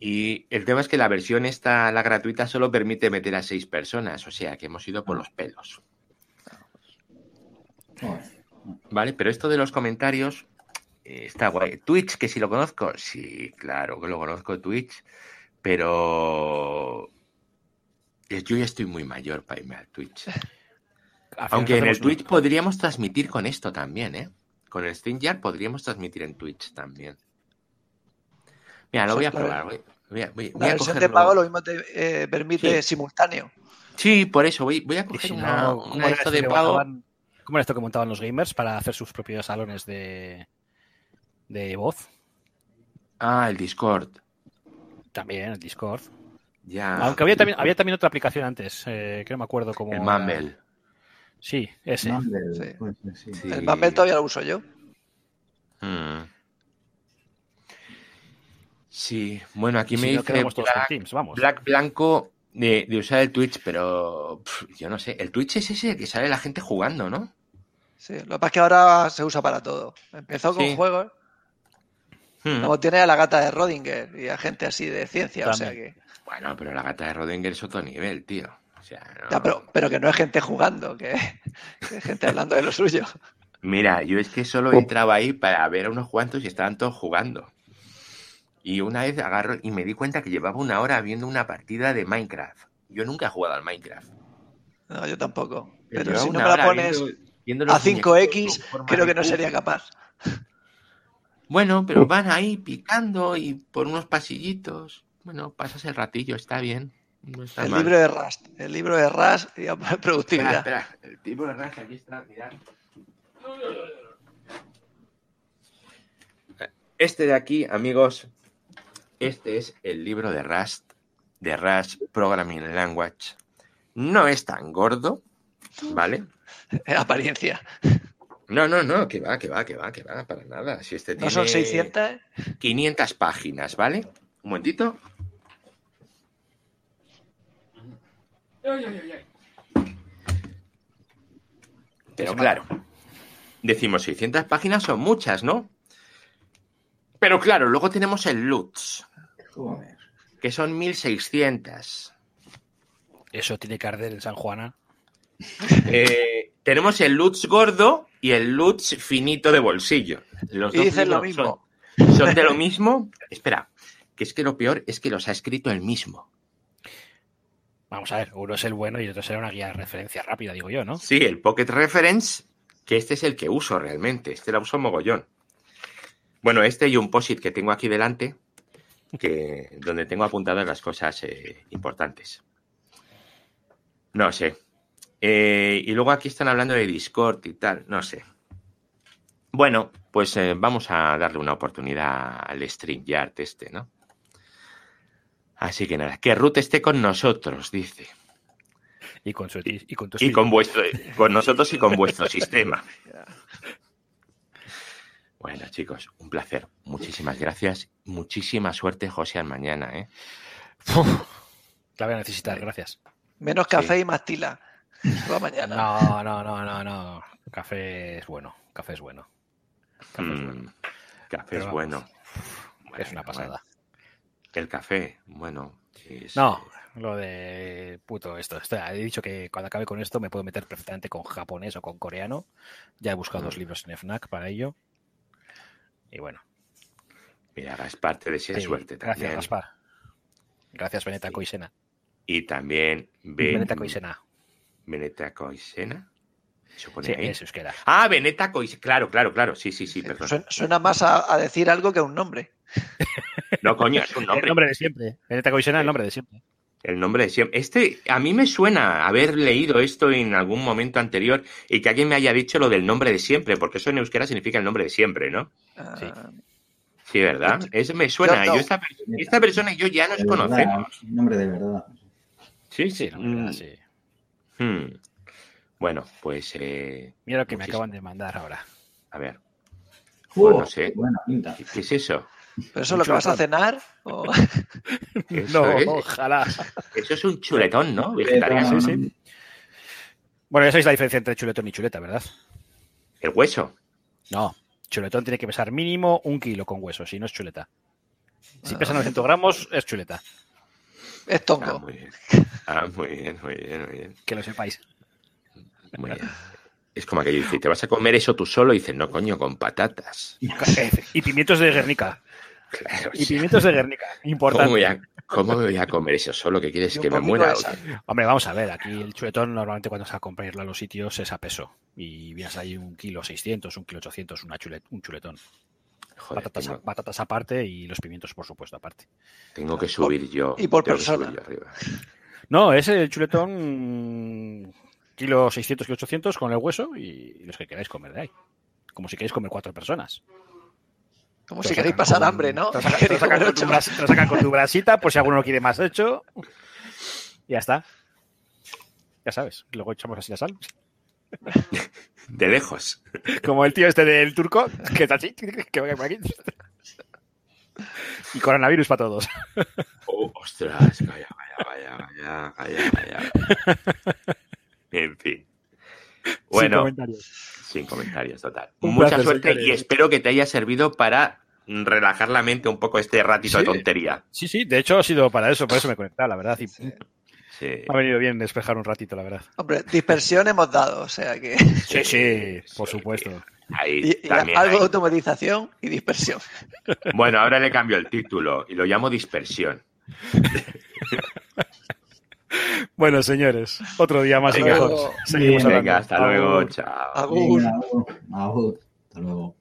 Y el tema es que la versión esta, la gratuita, solo permite meter a seis personas, o sea que hemos ido por los pelos. Vale, pero esto de los comentarios eh, está guay. Twitch, que si lo conozco, sí, claro que lo conozco Twitch, pero eh, yo ya estoy muy mayor para irme al Twitch. Aunque en el Twitch podríamos transmitir con esto también, ¿eh? Con el StreamYard podríamos transmitir en Twitch también. Mira, lo voy a probar. Voy, voy a, voy- voy La a versión de pago lo mismo te eh, permite Sí. simultáneo. Sí, por eso voy, voy a coger si una, no, una ¿cómo era esto esto de que pago. montaban- ¿Cómo era esto que montaban los gamers para hacer sus propios salones de, de voz? Ah, el Discord. También, el Discord. Ya. Aunque había también, había también otra aplicación antes, eh, que no me acuerdo cómo. El era. Mumble. Sí, ese. Mumble, Sí. sí. Sí. El Mumble todavía lo uso yo. Mm. Sí, bueno, aquí Si me no dice Black, Teams, vamos. Black Blanco de, de usar el Twitch, pero yo no sé. El Twitch es ese que sale la gente jugando, ¿no? Sí, lo que pasa es que ahora se usa para todo. Empezó con Sí. juegos, Hmm. como tiene a la gata de Rodinger y a gente así de ciencia, o sea que. Bueno, pero la gata de Rodinger es otro nivel, tío. O sea, no- Ya, pero, pero que no es gente jugando, que, [laughs] que es gente hablando de lo suyo. Mira, yo es que solo entraba ahí para ver a unos cuantos y estaban todos jugando. Y una vez agarro y me di cuenta que llevaba una hora viendo una partida de Minecraft. Yo nunca he jugado al Minecraft. No, yo tampoco. Pero Llevaba si no una me la pones viendo- viendo los a 5X, muñequitos con forma creo que no sería capaz. Bueno, pero van ahí picando y por unos pasillitos. Bueno, pasas el ratillo, está bien. No está El mal. libro de Rust. El libro de Rust y a [laughs] poner Espera, productividad. espera. El tipo de raza aquí está, mirad. Este de aquí, amigos, este es el libro de Rust, de Rust Programming Language. No es tan gordo, ¿vale? En [laughs] apariencia. No, no, no, que va, que va, que va, que va, para nada. Si este No son tiene 600. 500 páginas, ¿vale? Un momentito. Pero claro, decimos 600 páginas son muchas, ¿no? Pero claro, luego tenemos el LUTS, Joder. que son 1600. Eso tiene que arder en San Juana. [laughs] Eh, tenemos el LUTS gordo y el LUTS finito de bolsillo. Los Y dos dicen lo mismo. Son, son de lo mismo. [laughs] Espera, que es que lo peor es que los ha escrito el mismo. Vamos a ver, uno es el bueno y otro será una guía de referencia rápida, digo yo, ¿no? Sí, el Pocket Reference, que este es el que uso realmente. Este lo uso mogollón. Bueno, este y un POSIT que tengo aquí delante, que, donde tengo apuntadas las cosas eh, importantes. No sé. Eh, y luego aquí están hablando de Discord y tal, no sé. Bueno, pues eh, vamos a darle una oportunidad al StreamYard este, ¿no? Así que nada, que Ruth esté con nosotros, dice. Y con, su, y con tu Y con vuestro, con nosotros y con vuestro [laughs] sistema. Bueno, chicos, un placer. Muchísimas gracias. Muchísima suerte, José, mañana, ¿eh? La voy a necesitar, gracias. Menos café y más tila. Mañana. No, no, no, no, no. Café es bueno, café es bueno. Café es Mm, bueno. café Pero es vamos, bueno. Es una pasada. bueno. El café, bueno. es- No, lo de puto esto. esto, He dicho que cuando acabe con esto me puedo meter perfectamente con japonés o con coreano. Ya he buscado dos Mm. libros en FNAC para ello. Y bueno, Mira, Gaspar, te deseo sí, suerte gracias, también. Gaspar. Gracias, Beneta Sí. Coisena. Y también Ben- Beneta Coisena. Beneta Coisena. ¿Se pone Sí, ahí? es euskera. Ah, Beneta Coisena. Claro, claro, claro. Sí, sí, sí, perdón. Suena, suena más a, a decir algo que un nombre. No, coño, es un [laughs] El nombre. nombre de siempre. Beneta Coisena, el nombre de siempre. El nombre de siempre. Este, a mí me suena haber leído esto en algún momento anterior y que alguien me haya dicho lo del nombre de siempre, porque eso en euskera significa el nombre de siempre, ¿no? Ah, Sí. Sí, ¿verdad? Eso me suena. Yo no. Yo esta, esta persona y yo ya nos De verdad, conocemos. un nombre de verdad. Sí, Sí, sí. la verdad, Mm, sí. hmm. Bueno, pues, eh, Mira lo que me acaban de mandar ahora. a ver, no sé. qué Buena pinta. ¿qué, qué es eso? ¿Pero eso es lo que vas a cenar? ¿O- [laughs] Eso, no, es, ojalá. eso es un chuletón, ¿no? Vegetariano. Sí, sí. Bueno, ya sabéis la diferencia entre chuletón y chuleta, ¿verdad? El hueso. No, chuletón tiene que pesar mínimo un kilo con hueso, si no es chuleta. Si Ah. pesa 900 gramos, es chuleta. Es Ah, tongo. muy bien. Ah, muy bien, muy bien, muy bien. Que lo sepáis. Muy bien. Es como aquello dice, ¿te vas a comer eso tú solo? Y dices, no, coño, con patatas. Y pimientos de Guernica. Claro, Y pimientos de Guernica. [laughs] ¿Cómo, Importante. voy a, ¿Cómo me voy a comer eso solo? ¿Que quieres que me muera? Hombre, vamos a ver, aquí el chuletón normalmente cuando se va a comprarlo a los sitios es a peso. Y vienes ahí un kilo 600, un kilo 800, una chulet, un chuletón. Joder, Patatas, tengo, patatas aparte y los pimientos, por supuesto, aparte. tengo que subir yo. y por persona. subir yo arriba. [laughs] No, es el chuletón mm, kilo 600, kilo 800 con el hueso y los que queráis comer de ahí. Como si queréis comer cuatro personas. Como si queréis pasar con- hambre, ¿no? Te [laughs] lo sacan, con tu bras- con brasita por si alguno lo quiere más hecho. Y ya está. Ya sabes, luego echamos así la sal. De lejos. Como el tío este del turco, que está así, que venga por aquí. Y coronavirus para todos. Oh, ostras, calla, calla, calla, calla, calla, calla. En fin. Sin Bueno, comentarios. sin comentarios, total. Un Mucha placer, suerte y espero que te haya servido para relajar la mente un poco este ratito de tontería. Sí, sí, de hecho ha sido para eso, por eso me he conectado, la verdad. Y Sí. ha venido bien despejar un ratito, la verdad. Hombre, dispersión hemos dado, o sea que. Sí, sí, por sí. supuesto. Ahí Y, y también. algo de hay. automatización y dispersión. Bueno, ahora le cambio el título y lo llamo dispersión. [laughs] Bueno, señores, otro día más y mejor. Seguimos Bien, hablando. Venga, hasta luego. Chao. Agur. Venga, agur. Agur. Hasta luego.